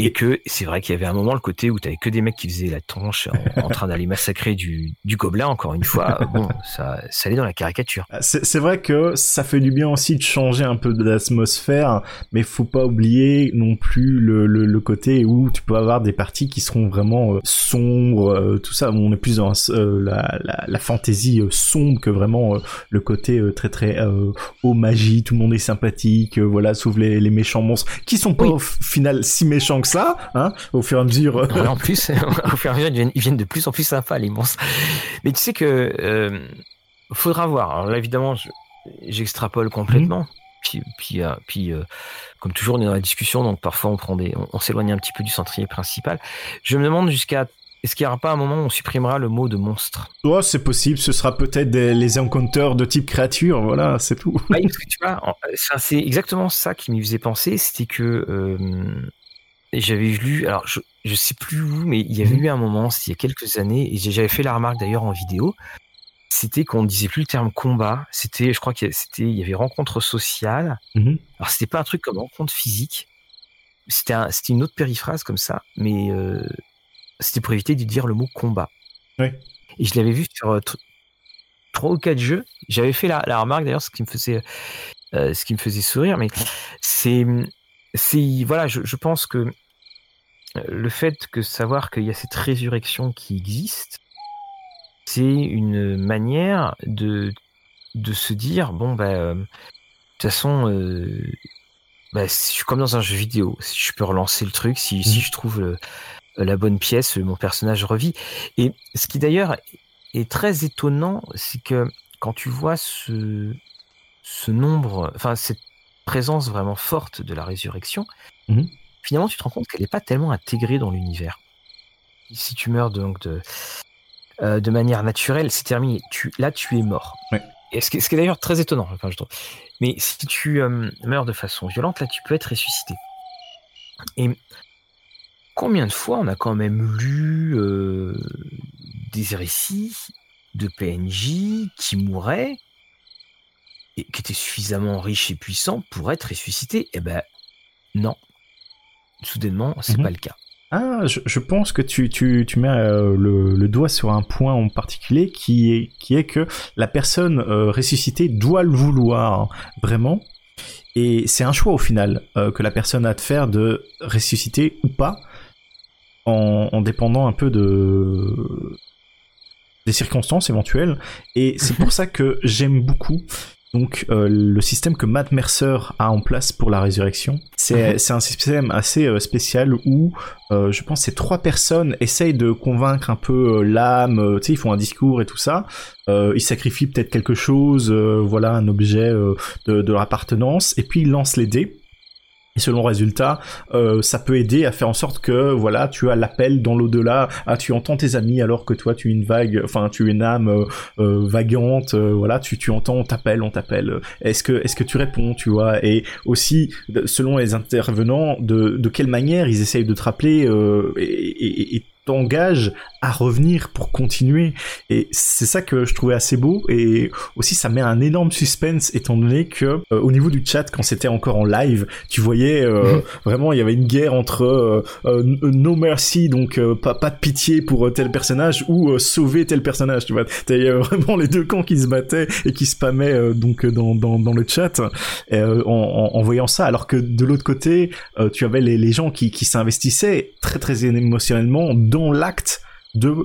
Et que c'est vrai qu'il y avait un moment le côté où t'avais que des mecs qui faisaient la tronche en, <laughs> train d'aller massacrer du, du gobelin, encore une fois. Bon, ça, ça allait dans la caricature. Ah, c'est vrai que ça fait du bien aussi de changer un peu de l'atmosphère, mais faut pas oublier non plus le, le, le, côté où tu peux avoir des parties qui seront vraiment euh, sombres, euh, tout ça. On est plus dans euh, la, la, la fantaisie sombre que vraiment le côté très très haut magie, tout le monde est sympathique, voilà, sauf les, les méchants monstres, qui sont pas au final si méchants que ça, hein, au fur et à mesure. en plus, <laughs> au fur et à mesure, ils viennent, de plus en plus sympas, les monstres. Mais tu sais que euh, faudra voir. Alors là, évidemment, j'extrapole complètement. Mhm. Puis, puis, euh, puis euh, comme toujours, on est dans la discussion, donc parfois on prend des, on, s'éloigne un petit peu du centrier principal. Je me demande jusqu'à est-ce qu'il n'y aura pas un moment où on supprimera le mot de monstre? Ouais, c'est possible. Ce sera peut-être les encounters de type créature. Voilà, c'est tout. Oui, parce que tu vois, c'est exactement ça qui m'y faisait penser. C'était que j'avais lu, alors je, je sais plus où, mais il y avait mhm. eu un moment, il y a quelques années, et j'avais fait la remarque d'ailleurs en vidéo, c'était qu'on ne disait plus le terme combat, c'était, je crois qu'il c'était, il y avait rencontre sociale. Mhm. Alors c'était pas un truc comme rencontre physique, c'était un, c'était une autre périphrase comme ça, mais euh, c'était pour éviter de dire le mot combat. Ouais. Et je l'avais vu sur euh, trois ou quatre jeux. J'avais fait la, la remarque d'ailleurs, ce qui me faisait, euh, ce qui me faisait sourire, mais c'est c'est voilà, je, je, pense que euh, le fait que savoir qu'il y a cette résurrection qui existe, c'est une manière de de se dire bon bah euh, de toute façon euh, bah, je suis comme dans un jeu vidéo si je peux relancer le truc si, si mmh. je trouve la bonne pièce mon personnage revit et ce qui d'ailleurs est très étonnant c'est que quand tu vois ce ce nombre enfin cette présence vraiment forte de la résurrection, mhm. finalement, tu te rends compte qu'elle n'est pas tellement intégrée dans l'univers. Si tu meurs donc de, euh, de manière naturelle, c'est terminé. Tu, là, tu es mort. Et ce qui, est d'ailleurs très étonnant, je trouve. Mais si tu euh, meurs de façon violente, là, tu peux être ressuscité. Et combien de fois on a quand même lu euh, des récits de PNJ qui mouraient qui était suffisamment riche et puissant pour être ressuscité Eh ben, non. Soudainement, c'est mhm. pas le cas. Ah, je, pense que tu, tu, tu mets euh, le, doigt sur un point en particulier qui est, qui est que la personne euh, ressuscitée doit le vouloir vraiment. Et c'est un choix au final euh, que la personne a de faire de ressusciter ou pas en, en dépendant un peu de des circonstances éventuelles. Et c'est pour <laughs> ça que j'aime beaucoup donc euh, le système que Matt Mercer a en place pour la résurrection, c'est mhm. un système assez euh, spécial où euh, je pense ces trois personnes essayent de convaincre un peu l'âme, tu sais ils font un discours et tout ça, ils sacrifient peut-être quelque chose, voilà un objet de, de leur appartenance, et puis ils lancent les dés. Et selon résultat, euh, ça peut aider à faire en sorte que voilà, tu as l'appel dans l'au-delà, ah tu entends tes amis alors que toi tu es une vague, enfin tu es une âme euh, euh vagante, euh, voilà, tu tu entends, on t'appelle, on t'appelle. Est-ce que est-ce que tu réponds, tu vois? Et aussi selon les intervenants, de de quelle manière ils essayent de te rappeler et, et, et t'engage à revenir pour continuer. Et c'est ça que je trouvais assez beau. Et aussi, ça met un énorme suspense étant donné que euh, au niveau du chat, quand c'était encore en live, tu voyais euh, mhm. vraiment il y avait une guerre entre euh, no mercy, donc pas, pas de pitié pour tel personnage ou sauver tel personnage. Tu vois, t'avais <laughs> vraiment les deux camps qui se battaient et qui spammaient donc dans, dans, dans le chat en, en, voyant ça. Alors que de l'autre côté, tu avais les, les gens qui, qui s'investissaient très très émotionnellement dans l'acte de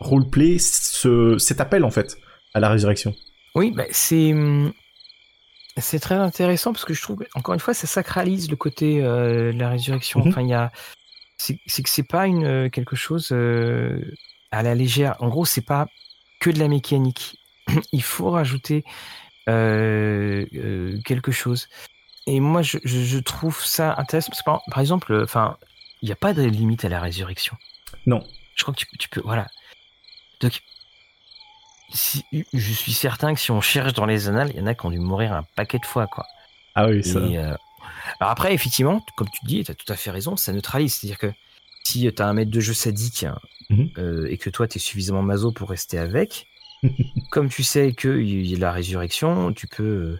roleplay ce, cet appel en fait à la résurrection. Oui, bah, c'est c'est très intéressant parce que je trouve encore une fois ça sacralise le côté euh, de la résurrection. Mhm. Enfin, il y a c'est que c'est pas une quelque chose euh, à la légère. En gros, c'est pas que de la mécanique. <clears throat> il faut rajouter euh, quelque chose. Et moi, je, je, trouve ça intéressant parce que par, par exemple, enfin, il n'y a pas de limite à la résurrection. Non. Je crois que tu, peux. Voilà. Donc, si, je suis certain que si on cherche dans les annales, il y en a qui ont dû mourir un paquet de fois, quoi. Ah oui, ça. Euh, alors après, effectivement, comme tu dis, tu as tout à fait raison, ça neutralise. C'est-à-dire que si tu as un maître de jeu sadique hein, mhm. euh, et que toi, tu es suffisamment maso pour rester avec, <laughs> comme tu sais qu'il y a la résurrection, tu peux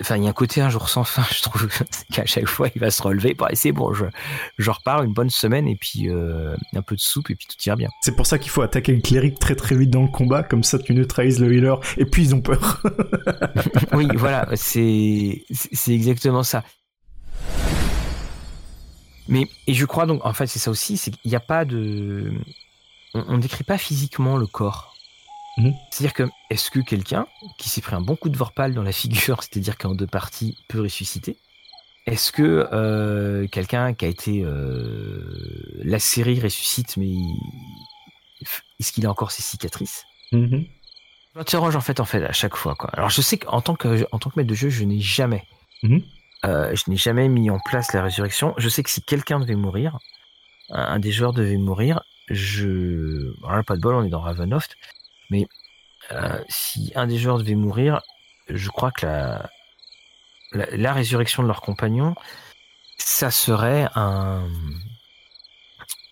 enfin, il y a un côté un jour sans fin, je trouve, qu'à chaque fois, il va se relever. Bon, c'est bon, je, je repars une bonne semaine et puis euh, un peu de soupe et puis tout ira bien. C'est pour ça qu'il faut attaquer le cléric très très vite dans le combat, comme ça tu neutralises le healer et puis ils ont peur. <laughs> <laughs> oui, voilà, c'est c'est exactement ça. Mais et je crois donc, en fait, c'est ça aussi, c'est qu'il n'y a pas de, on, ne décrit pas physiquement le corps. Mhm. C'est-à-dire que, est-ce que quelqu'un qui s'est pris un bon coup de vorpal dans la figure, <laughs> c'est-à-dire qu'en deux parties peut ressusciter? Est-ce que euh, quelqu'un qui a été euh, la série ressuscite, mais est-ce qu'il a encore ses cicatrices? Mmh. Je m'interroge en fait, en fait à chaque fois. Quoi. Alors je sais qu'en tant que en tant que maître de jeu, je n'ai jamais, mhm. euh, je n'ai jamais mis en place la résurrection. Je sais que si quelqu'un devait mourir, un, des joueurs devait mourir, je, alors pas de bol, on est dans Ravenloft, mais euh, si un des joueurs devait mourir, je crois que la, la, résurrection de leur compagnon, ça serait un,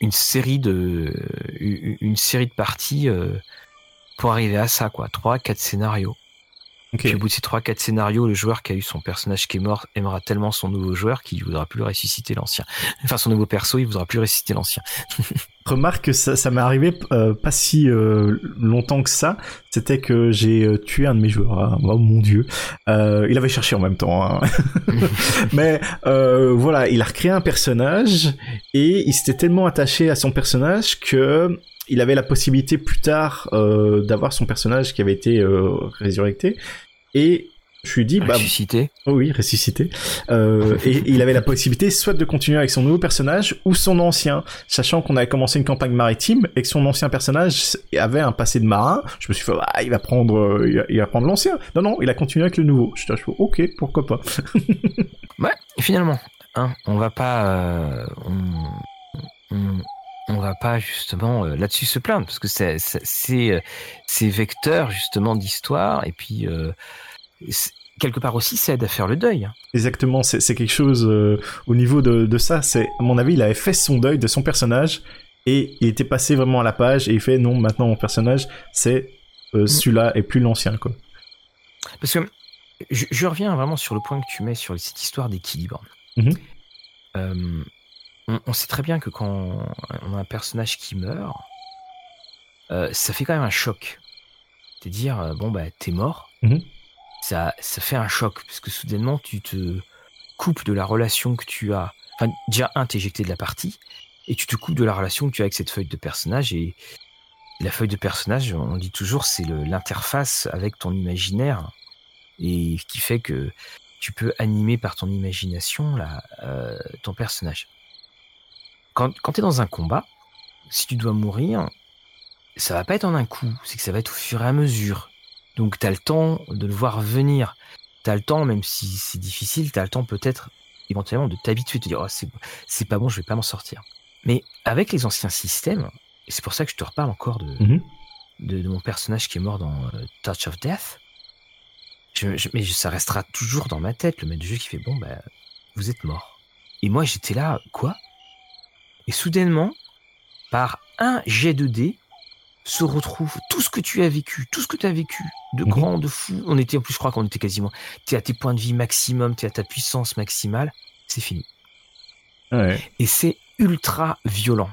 une série de, une série de parties euh, pour arriver à ça, quoi. Trois, quatre scénarios. Puis au bout de ces trois, quatre scénarios, le joueur qui a eu son personnage qui est mort aimera tellement son nouveau joueur qu'il voudra plus ressusciter l'ancien. Enfin, son nouveau perso, il voudra plus ressusciter l'ancien. <laughs> Remarque que ça, ça m'est arrivé euh, pas si euh, longtemps que ça. C'était que j'ai euh, tué un de mes joueurs. Hein. Oh mon dieu. il avait cherché en même temps. Hein. <laughs> Mais voilà, il a recréé un personnage et il s'était tellement attaché à son personnage que il avait la possibilité plus tard d'avoir son personnage qui avait été résurrecté. Et je lui dis, bah, ressuscité. Oh oui, ressuscité. Euh, et, il avait la possibilité soit de continuer avec son nouveau personnage ou son ancien, sachant qu'on avait commencé une campagne maritime et que son ancien personnage avait un passé de marin. Je me suis fait, ah, il va prendre, euh, il va, prendre l'ancien. Non, non, il a continué avec le nouveau. Je suis ok, pourquoi pas. <laughs> ouais, finalement, hein, on va pas, euh, on, on, va pas justement là-dessus se plaindre parce que c'est c'est c'est vecteur justement d'histoire et puis quelque part aussi, ça aide à faire le deuil. Exactement, c'est quelque chose euh, au niveau de, ça. C'est à mon avis, il avait fait son deuil de son personnage et il était passé vraiment à la page et il fait non, maintenant mon personnage, c'est euh, mm. celui-là et plus l'ancien quoi. Parce que je, reviens vraiment sur le point que tu mets sur cette histoire d'équilibre. Mm-hmm. Euh, on, sait très bien que quand on a un personnage qui meurt, ça fait quand même un choc. C'est dire bon bah t'es mort. Mm-hmm ça, ça fait un choc parce que soudainement tu te coupes de la relation que tu as. Enfin, déjà un, de la partie et tu te coupes de la relation que tu as avec cette feuille de personnage et la feuille de personnage, on dit toujours, c'est l'interface avec ton imaginaire et qui fait que tu peux animer par ton imagination euh, ton personnage. Quand, quand tu es dans un combat, si tu dois mourir, ça va pas être en un coup, c'est que ça va être au fur et à mesure. Donc tu as le temps de le voir venir. Tu as le temps, même si c'est difficile, tu as le temps peut-être éventuellement de t'habituer, de te dire oh, c'est pas bon, je vais pas m'en sortir. Mais avec les anciens systèmes, et c'est pour ça que je te reparle encore de, mhm. de, mon personnage qui est mort dans euh, Touch of Death, mais ça restera toujours dans ma tête, le maître du jeu qui fait bon, bah, vous êtes mort. Et moi j'étais là, quoi? Et soudainement, par un jet de dés, se retrouve tout ce que tu as vécu, tout ce que tu as vécu, de mhm. grand, de fou. On était, en plus, je crois qu'on était quasiment, tu es à tes points de vie maximum, tu es à ta puissance maximale, c'est fini. Et c'est ultra violent.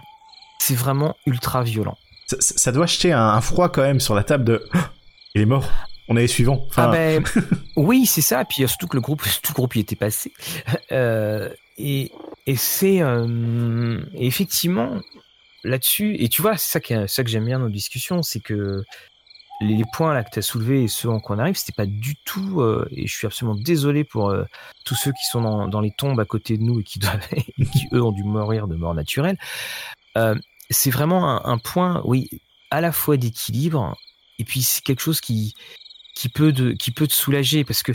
C'est vraiment ultra violent. Ça, doit acheter un, froid quand même sur la table de, il est mort. On est suivant. Ah ben, <laughs> oui, c'est ça. Puis surtout que le groupe, <laughs> tout le groupe y était passé. Euh, et, et c'est euh, effectivement, là-dessus, et tu vois, c'est ça, ça que j'aime bien dans nos discussions, c'est que les points là que tu as soulevés et ceux en quoi on arrive, c'était pas du tout, euh, et je suis absolument désolé pour euh, tous ceux qui sont dans, les tombes à côté de nous <laughs> et qui eux ont dû mourir de mort naturelle. Euh, c'est vraiment un, point, oui, à la fois d'équilibre, et puis c'est quelque chose qui, qui peut de, qui peut te soulager parce que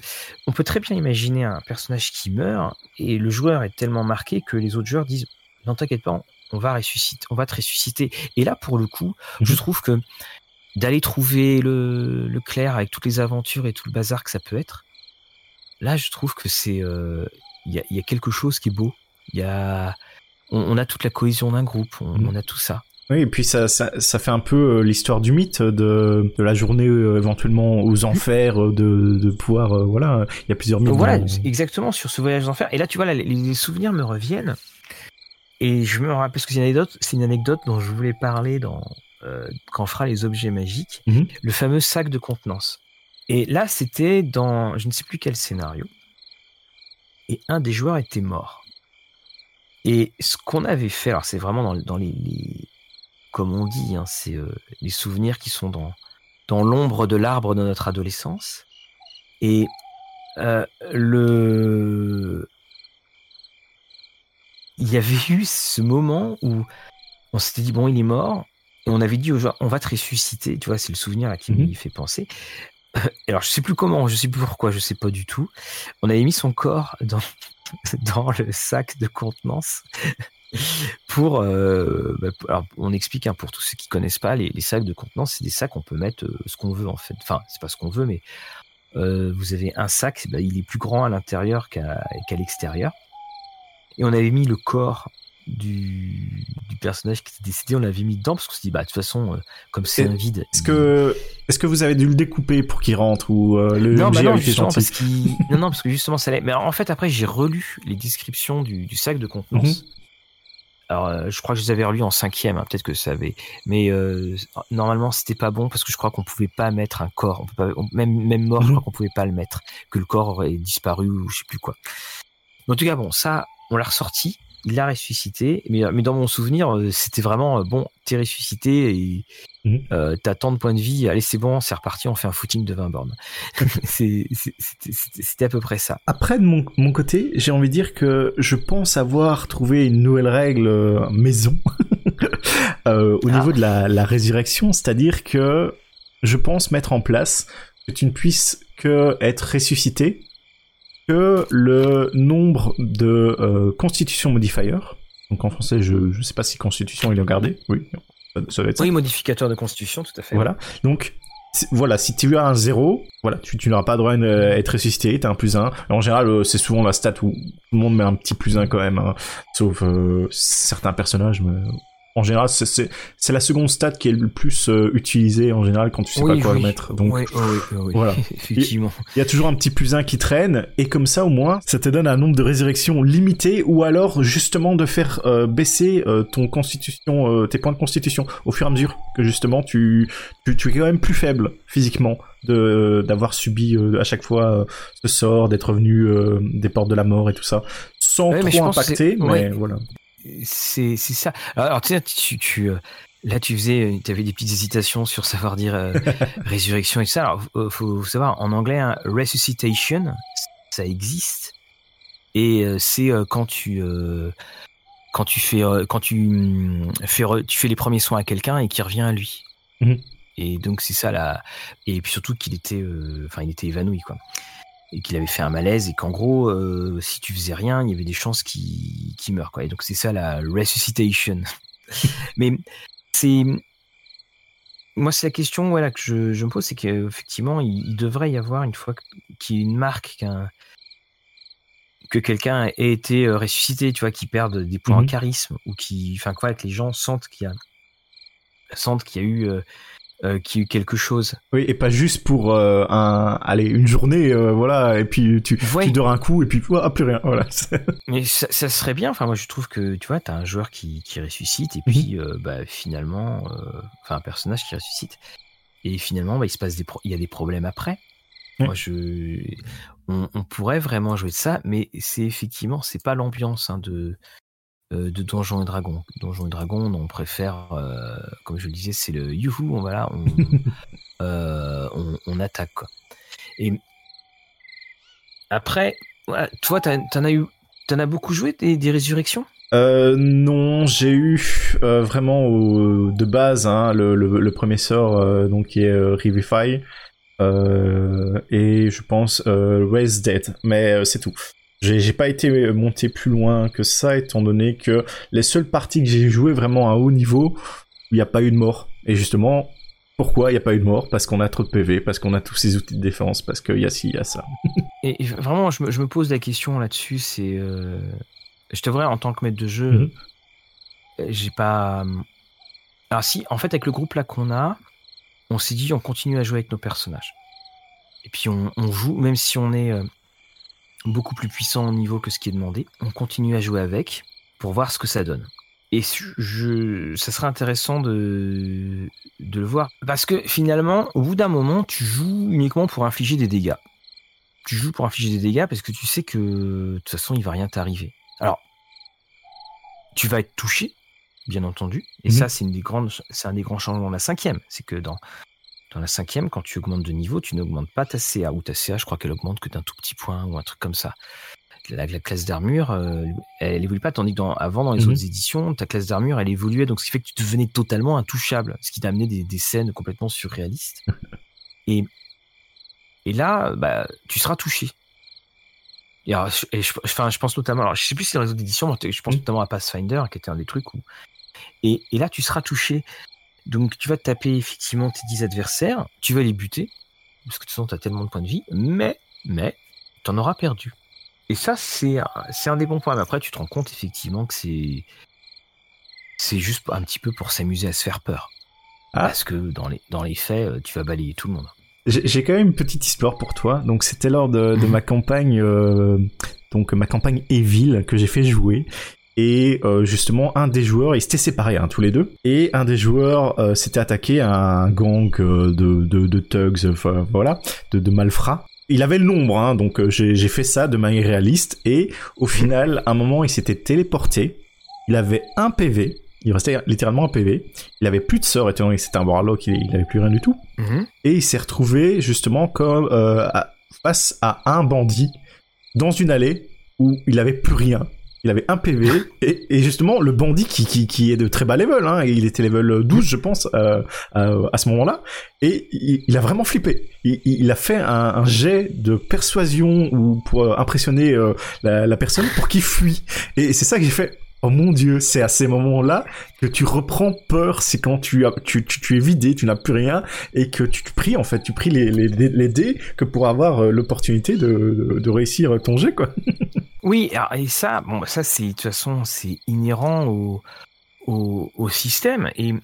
on peut très bien imaginer un personnage qui meurt et le joueur est tellement marqué que les autres joueurs disent non t'inquiète pas on va ressusciter, on va te ressusciter. Et là, pour le coup, je mhm. trouve que d'aller trouver le, le, clair avec toutes les aventures et tout le bazar que ça peut être, là, je trouve que c'est, euh, il y, a, quelque chose qui est beau. Il y a, on, a toute la cohésion d'un groupe, on, mhm. a tout ça. Oui, et puis ça, ça, ça fait un peu l'histoire du mythe de, de la journée éventuellement aux enfers, de, de pouvoir, voilà, il y a plusieurs mythes. Voilà, exactement, sur ce voyage aux enfers. Et là, tu vois, les, souvenirs me reviennent. Et je me rappelle, parce que c'est une anecdote, c'est une anecdote dont je voulais parler dans, quand on fera les objets magiques, mhm. le fameux sac de contenance. Et là, c'était dans, je ne sais plus quel scénario. Et un des joueurs était mort. Et ce qu'on avait fait, alors c'est vraiment dans, les, comme on dit, hein, c'est euh, les souvenirs qui sont dans, dans l'ombre de l'arbre de notre adolescence. Et euh, le, il y avait eu ce moment où on s'était dit bon, il est mort. Et on avait dit aux on va te ressusciter. Tu vois, c'est le souvenir qui mm me fait penser. alors je sais plus comment, je sais plus pourquoi, je sais pas du tout. On avait mis son corps dans, <laughs> dans le sac de contenance <laughs> pour, euh, bah, alors on explique hein, pour tous ceux qui connaissent pas les, sacs de contenance c'est des sacs on peut mettre euh, ce qu'on veut en fait enfin c'est pas ce qu'on veut mais euh, vous avez un sac bah, il est plus grand à l'intérieur qu'à l'extérieur et on avait mis le corps du, personnage qui était décédé, on l'avait mis dedans parce qu'on s'est dit, bah, de toute façon, euh, comme c'est un vide. Est-ce que, est-ce que vous avez dû le découper pour qu'il rentre ou euh, le non, bah non, justement, parce non, non, parce que justement, ça l'est. Mais en fait, après, j'ai relu les descriptions du, sac de contenance. Mhm. Alors, euh, je crois que je les avais relus en cinquième, hein, peut-être que ça avait. Mais normalement, c'était pas bon parce que je crois qu'on pouvait pas mettre un corps. On peut pas, même, même mort, je mhm. crois qu'on pouvait pas le mettre. Que le corps aurait disparu ou je sais plus quoi. En tout cas, bon, ça, on l'a ressorti il l'a ressuscité. Mais, mais dans mon souvenir, euh, c'était vraiment euh, bon, t'es ressuscité et mhm. euh, t'as tant de points de vie. Allez, c'est bon, c'est reparti, on fait un footing de 20 bornes. <laughs> c'était à peu près ça. Après, de mon, mon côté, j'ai envie de dire que je pense avoir trouvé une nouvelle règle maison <laughs> au ah. niveau de la, la résurrection, c'est-à-dire que je pense mettre en place que tu ne puisses que être ressuscité que le nombre de euh, constitution modifier, donc en français, je ne sais pas si constitution il est gardé, oui, ça, va être ça. Oui, modificateur de constitution, tout à fait. Voilà, donc voilà, si tu as un 0, voilà, tu, tu n'auras pas droit à être ressuscité, t'as un plus 1. En général, euh, c'est souvent la stat où tout le monde met un petit plus 1 quand même, hein. sauf euh, certains personnages, mais en général, c'est la seconde stat qui est le plus euh, utilisée en général quand tu sais pas quoi mettre. Donc oui, oui, voilà. <laughs> Effectivement. Il y a toujours un petit plus 1 qui traîne et comme ça au moins, ça te donne un nombre de résurrections limité ou alors justement de faire euh, baisser euh, ton constitution, tes points de constitution au fur et à mesure que justement tu tu, tu es quand même plus faible physiquement de d'avoir subi à chaque fois ce sort, d'être revenu des portes de la mort et tout ça, sans trop impacter, mais voilà c'est ça. Alors, tu sais, tu, tu, euh, là, tu faisais, tu avais des petites hésitations sur savoir dire euh, <laughs> résurrection et tout ça. Alors, faut, faut savoir, en anglais, hein, resuscitation, ça existe. Et euh, c'est quand tu quand tu fais quand tu mm, fais tu fais les premiers soins à quelqu'un et qui revient à lui. Mhm. Et donc c'est ça là. Et puis surtout qu'il était, enfin, il était évanoui quoi et qu'il avait fait un malaise et qu'en gros, euh, si tu faisais rien, il y avait des chances qu'il meure. Quoi. Et donc c'est ça la resuscitation. <laughs> Mais c'est moi, c'est la question voilà, que je, je me pose, c'est qu'effectivement, il, devrait y avoir une fois qu'il y ait une marque qu'un que quelqu'un ait été euh, ressuscité, tu vois, qui perde des points en mhm. charisme ou qui, enfin quoi, que les gens sentent qu'il y a sentent qu'il y a eu euh, euh, qui eut quelque chose. Oui, et pas juste pour euh, un, allez, une journée, euh, voilà, et puis tu, tu dors un coup et puis ah, plus rien, voilà. <laughs> Mais ça, ça, serait bien. Enfin, moi, je trouve que tu vois, t'as un joueur qui, qui ressuscite et puis, mhm. bah, finalement, enfin, un personnage qui ressuscite et finalement, bah, il se passe des, il y a des problèmes après. Moi, je, on, on, pourrait vraiment jouer de ça, mais c'est effectivement, c'est pas l'ambiance hein, de euh, de Donjons et Dragons. Donjons et Dragons, on préfère, euh, comme je le disais, c'est le youhou, on, voilà, <laughs> euh, on, on, attaque. Quoi. Et après, toi, t'en as eu, t'en as beaucoup joué des, des résurrections? Non, j'ai eu vraiment de base hein, le, le, premier sort donc qui est Revify et je pense Raise Dead, mais c'est tout. J'ai pas été monté plus loin que ça, étant donné que les seules parties que j'ai jouées vraiment à haut niveau, il n'y a pas eu de mort. Et justement, pourquoi il n'y a pas eu de mort? Parce qu'on a trop de PV, parce qu'on a tous ces outils de défense, parce qu'il y a ci, il y a ça. <laughs> et vraiment, je me, pose la question là-dessus, c'est... Euh... Je te vrai, en tant que maître de jeu, mhm. j'ai pas... Alors si, en fait, avec le groupe là qu'on a, on s'est dit on continue à jouer avec nos personnages. Et puis on, joue, même si on est euh, beaucoup plus puissant au niveau que ce qui est demandé, on continue à jouer avec pour voir ce que ça donne. Et je, ça serait intéressant de, de le voir. Parce que finalement, au bout d'un moment, tu joues uniquement pour infliger des dégâts. Tu joues pour infliger des dégâts parce que tu sais que de toute façon, il va rien t'arriver. Alors, tu vas être touché, bien entendu. Et ça, mhm. c'est une des grandes, c'est un des grands changements de la cinquième. C'est que dans, dans la cinquième, quand tu augmentes de niveau, tu n'augmentes pas ta CA ou ta CA, je crois qu'elle augmente que d'un tout petit point ou un truc comme ça. La, classe d'armure, euh, elle évolue pas, tandis que dans, avant, dans les mhm. autres éditions, ta classe d'armure, elle évoluait, donc ce qui fait que tu devenais totalement intouchable, ce qui t'a amené des, des, scènes complètement surréalistes. <laughs> et, et là, bah, tu seras touché. Et, je, enfin, je pense notamment, alors je sais plus si c'est les réseaux d'édition, je pense mhm. notamment à Pathfinder, qui était un des trucs où et, là, tu seras touché. Donc, tu vas te taper effectivement tes 10 adversaires, tu vas les buter, parce que de toute façon, tu as tellement de points de vie, mais, mais, tu en auras perdu. Et ça, c'est un des bons points. Mais après, tu te rends compte effectivement que c'est c'est juste un petit peu pour s'amuser à se faire peur. Ah. Parce que dans les, dans les faits, euh, tu vas balayer tout le monde. J'ai quand même une petite histoire pour toi. Donc c'était lors de, de, ma <laughs> campagne, euh, donc ma campagne Evil que j'ai fait jouer et euh, justement un des joueurs ils s'étaient séparés hein, tous les deux et un des joueurs euh, s'était attaqué à un gang euh, de, de, de thugs voilà de, de malfrats il avait le nombre hein, donc j'ai fait ça de manière réaliste et au final à un moment il s'était téléporté il avait un PV il restait littéralement un PV. Il avait plus de sort, étant donné que c'était un warlock, il, il avait plus rien du tout. Mhm. Et il s'est retrouvé justement comme face à un bandit dans une allée où il avait plus rien il avait un PV et, justement le bandit qui, qui, qui, est de très bas level, hein, il était level 12 je pense euh, euh, à ce moment-là, et il, a vraiment flippé. Il, il a fait un, un, jet de persuasion ou pour impressionner euh, la, la, personne pour qu'il fuit. Et c'est ça que j'ai fait. Oh mon dieu, c'est à ces moments-là que tu reprends peur, c'est quand tu, as, tu, tu, es vidé, tu n'as plus rien, et que tu, pries en fait, tu pries les, les, les dés que pour avoir euh, l'opportunité de, de, réussir ton jet quoi. <laughs> oui, et ça, bon, ça c'est de toute façon c'est inhérent au, au, au, système, et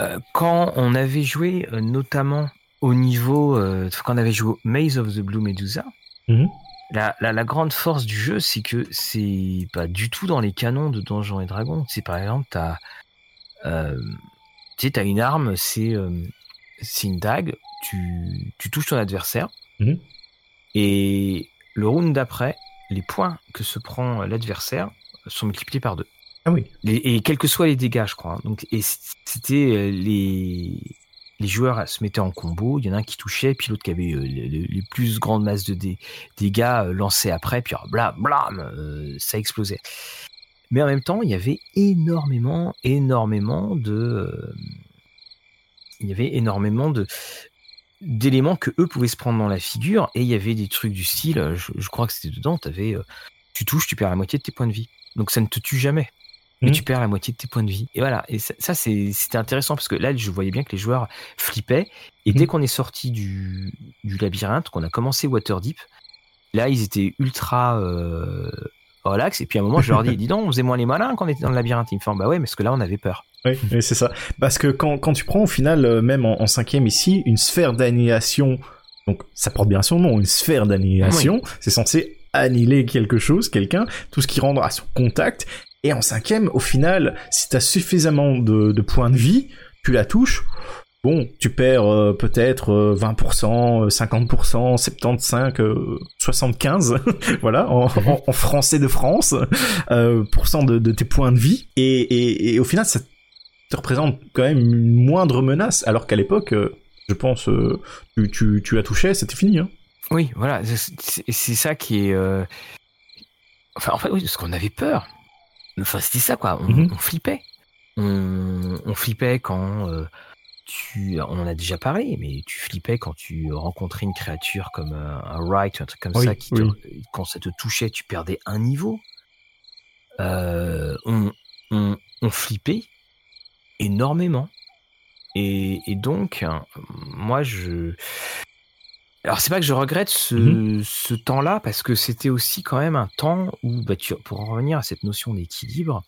euh, quand on avait joué euh, notamment au niveau, quand on avait joué Maze of the Blue Medusa, mhm. La, la, grande force du jeu, c'est que c'est pas du tout dans les canons de Donjons et Dragons. C'est par exemple, t'as, euh, tu sais, une arme, c'est, euh, c'est une dague. Tu, tu touches ton adversaire mhm. et le round d'après, les points que se prend l'adversaire sont multipliés par deux. Ah oui. et quels que soient les dégâts, je crois. Donc, et c'était euh, les les joueurs se mettaient en combo, il y en a un qui touchait, puis l'autre qui avait euh, les, plus grandes masses de dégâts euh, lancés après, puis blam, blam, euh, ça explosait. Mais en même temps, il y avait énormément, énormément de, il y avait énormément de d'éléments que eux pouvaient se prendre dans la figure, et il y avait des trucs du style, je, crois que c'était dedans, avais, tu touches, tu perds la moitié de tes points de vie, donc ça ne te tue jamais mais mmh. tu perds la moitié de tes points de vie. Et voilà. Et ça, c'était intéressant parce que là, je voyais bien que les joueurs flippaient. Et mmh. dès qu'on est sorti du, du labyrinthe, qu'on a commencé Waterdeep, là, ils étaient ultra euh, relax. Et puis à un moment, je leur dis, <laughs> dis donc, on faisait moins les malins quand on était dans le labyrinthe. Ils me font, bah ouais, parce que là, on avait peur. Oui, c'est ça. Parce que quand, quand tu prends au final, euh, même en, cinquième ici, une sphère d'annihilation, donc ça porte bien son nom, une sphère d'annihilation, c'est censé annihiler quelque chose, quelqu'un, tout ce qui rend à son contact, et en cinquième, au final, si t'as suffisamment de, points de vie, tu la touches, bon, tu perds euh, peut-être 20%, 50%, 75%, 75, voilà, en, français de France, euh, de, tes points de vie. Et, au final, ça te représente quand même une moindre menace, alors qu'à l'époque, euh, je pense, tu la touchais, c'était fini. Hein. Oui, voilà, c'est ça qui est... Enfin, en fait, oui, parce qu'on avait peur. Enfin, c'était ça, quoi. On, mhm. flippait. On, flippait quand euh, tu. On en a déjà parlé, mais tu flippais quand tu rencontrais une créature comme euh, un Wright, un truc comme ça, qui quand ça te touchait, tu perdais un niveau. Euh, on, on, on, flippait énormément. Et, et donc, moi, je. Alors c'est pas que je regrette ce, mmh ce temps-là parce que c'était aussi quand même un temps où, bah, tu, pour en revenir à cette notion d'équilibre,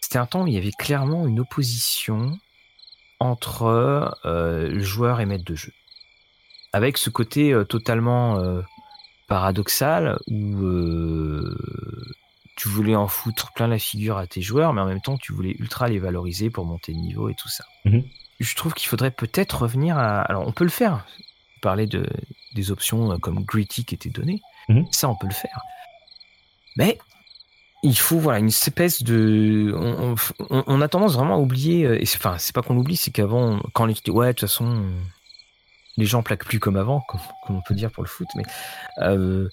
c'était un temps où il y avait clairement une opposition entre euh, joueur et maître de jeu. Avec ce côté euh, totalement euh, paradoxal où tu voulais en foutre plein la figure à tes joueurs, mais en même temps tu voulais ultra les valoriser pour monter de niveau et tout ça. Mhm. Je trouve qu'il faudrait peut-être revenir à... Alors on peut le faire, parler de, des options euh, comme Gritty qui étaient données, Mhm. ça on peut le faire. Mais il faut voilà une espèce de on, on- on a tendance vraiment à oublier euh, et c'est- enfin c'est pas qu'on oublie c'est qu'avant quand était ouais de toute façon les gens plaquent plus comme avant comme, comme on peut dire pour le foot mais euh,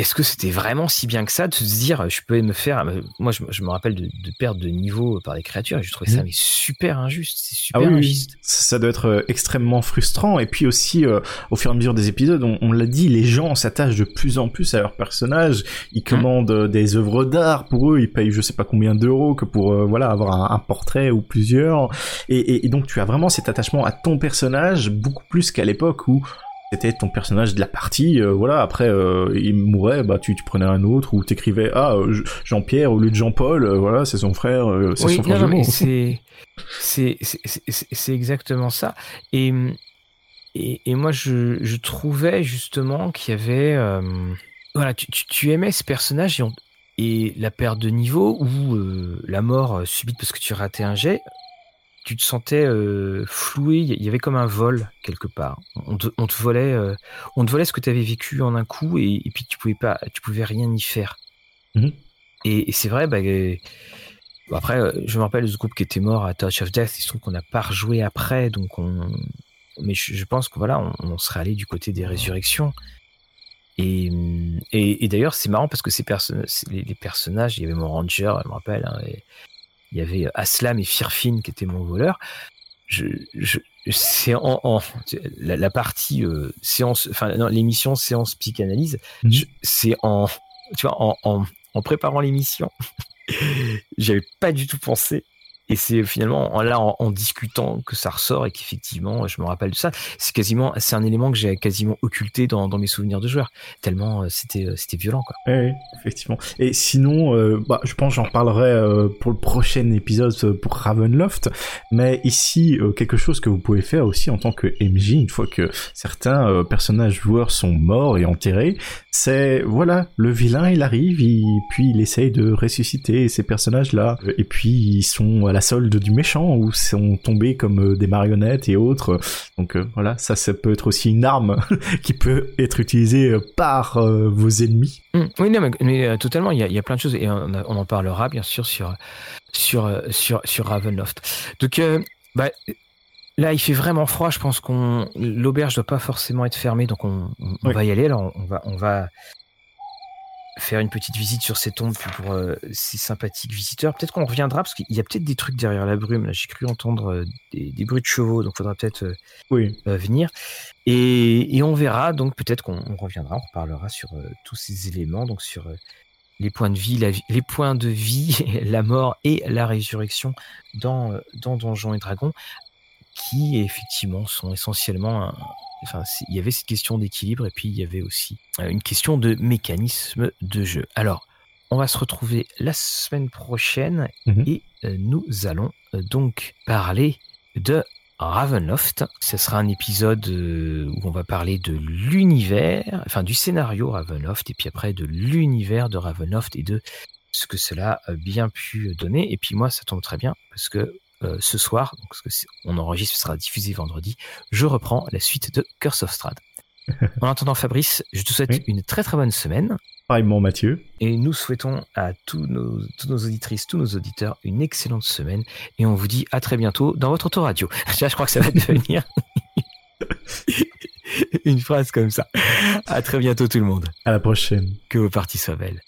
est-ce que c'était vraiment si bien que ça de se dire je peux me faire euh, moi je, je me rappelle de, de perdre de niveau par des créatures et je trouvais ça Mhm. mais super injuste c'est Ah super oui, oui, injuste ça ça doit être euh, extrêmement frustrant. Et puis aussi, euh, au fur et à mesure des épisodes, on, on l'a dit, les gens s'attachent de plus en plus à leurs personnages. Ils commandent euh, des œuvres d'art pour eux. Ils payent je sais pas combien d'euros que pour euh, voilà avoir un, un portrait ou plusieurs. Et, et- et donc tu as vraiment cet attachement à ton personnage beaucoup plus qu'à l'époque où c'était ton personnage de la partie. euh, voilà. Après, euh, il mourait, bah tu, tu prenais un autre ou t'écrivais ah euh, Jean-Pierre au lieu de Jean-Paul. euh, voilà, c'est son frère. c'est Oui, son frère non, <laughs> c'est exactement ça. Et, et, et moi, je, je trouvais justement qu'il y avait... voilà, tu, tu, tu aimais ce personnage et, on- et la perte de niveau ou la mort subite parce que tu ratais un jet, tu te sentais euh, floué, il y avait comme un vol quelque part. On te, on te volait, euh, on te volait ce que tu avais vécu en un coup et, et puis tu pouvais pas, tu pouvais rien y faire. Mhm. Et, et c'est vrai, bah, euh, après, je me rappelle ce groupe qui était mort à Touch of Death. Il se trouve qu'on n'a pas rejoué après, donc on. Mais je, je pense que voilà, on, on serait allé du côté des résurrections. Et, et, et d'ailleurs, c'est marrant parce que ces les, les personnages, il y avait mon ranger, je me rappelle, hein, et il y avait Aslam et Firfin qui étaient mon voleur. Je, je, c'est en, en la, la partie euh, séance, enfin non, l'émission séance psychanalyse, je- c'est en, tu vois, en, en, en préparant l'émission, <laughs> j'avais pas du tout pensé. Et c'est finalement en, là en, discutant que ça ressort et qu'effectivement je me rappelle de ça. C'est quasiment, c'est un élément que j'ai quasiment occulté dans, dans mes souvenirs de joueurs. Tellement euh, c'était euh, c'était violent quoi. Oui, effectivement. Et sinon, euh, bah, je pense j'en parlerai euh, pour le prochain épisode pour Ravenloft. Mais ici, quelque chose que vous pouvez faire aussi en tant que MJ, une fois que certains personnages joueurs sont morts et enterrés, c'est, voilà, le vilain, il arrive, il, puis il essaye de ressusciter ces personnages-là. Et puis, ils sont à la solde du méchant, ou sont tombés comme euh, des marionnettes et autres. Donc euh, voilà, ça, ça peut être aussi une arme <laughs> qui peut être utilisée euh, par vos ennemis. Hum, Oui, non, mais, totalement, il y, a, plein de choses et on, en parlera bien sûr sur sur sur sur Ravenloft. Donc bah, là, il fait vraiment froid. Je pense qu'on l'auberge doit pas forcément être fermée, donc on, on- on Oui. va y aller. Alors on va on va faire une petite visite sur ces tombes pour euh, ces sympathiques visiteurs. Peut-être qu'on reviendra parce qu'il y a peut-être des trucs derrière la brume. Là, j'ai cru entendre euh, des, des bruits de chevaux, donc faudra peut-être euh, Oui. venir. Et, et on verra, donc peut-être qu'on on reviendra, on reparlera sur tous ces éléments, donc sur les points de vie, la vie- les points de vie, <laughs> la mort et la résurrection dans, dans Donjons et Dragons, qui effectivement sont essentiellement un- Enfin, il y avait cette question d'équilibre et puis il y avait aussi euh, une question de mécanisme de jeu. Alors, on va se retrouver la semaine prochaine Mhm. et euh, nous allons euh, donc parler de Ravenloft. Ce sera un épisode où on va parler de l'univers, enfin du scénario Ravenloft, et puis après de l'univers de Ravenloft et de ce que cela a bien pu donner. Et puis moi, ça tombe très bien parce que euh, ce soir, donc, parce que on enregistre, ce sera diffusé vendredi, je reprends la suite de Curse of Strahd. <laughs> en attendant, Fabrice, je te souhaite Oui. une très très bonne semaine. Pareillement, Mathieu. Et nous souhaitons à tous nos, tous nos auditrices, tous nos auditeurs une excellente semaine. Et on vous dit à très bientôt dans votre autoradio. <laughs> Je crois que ça va devenir <laughs> une phrase comme ça. À très bientôt tout le monde. À la prochaine. Que vos parties soient belles.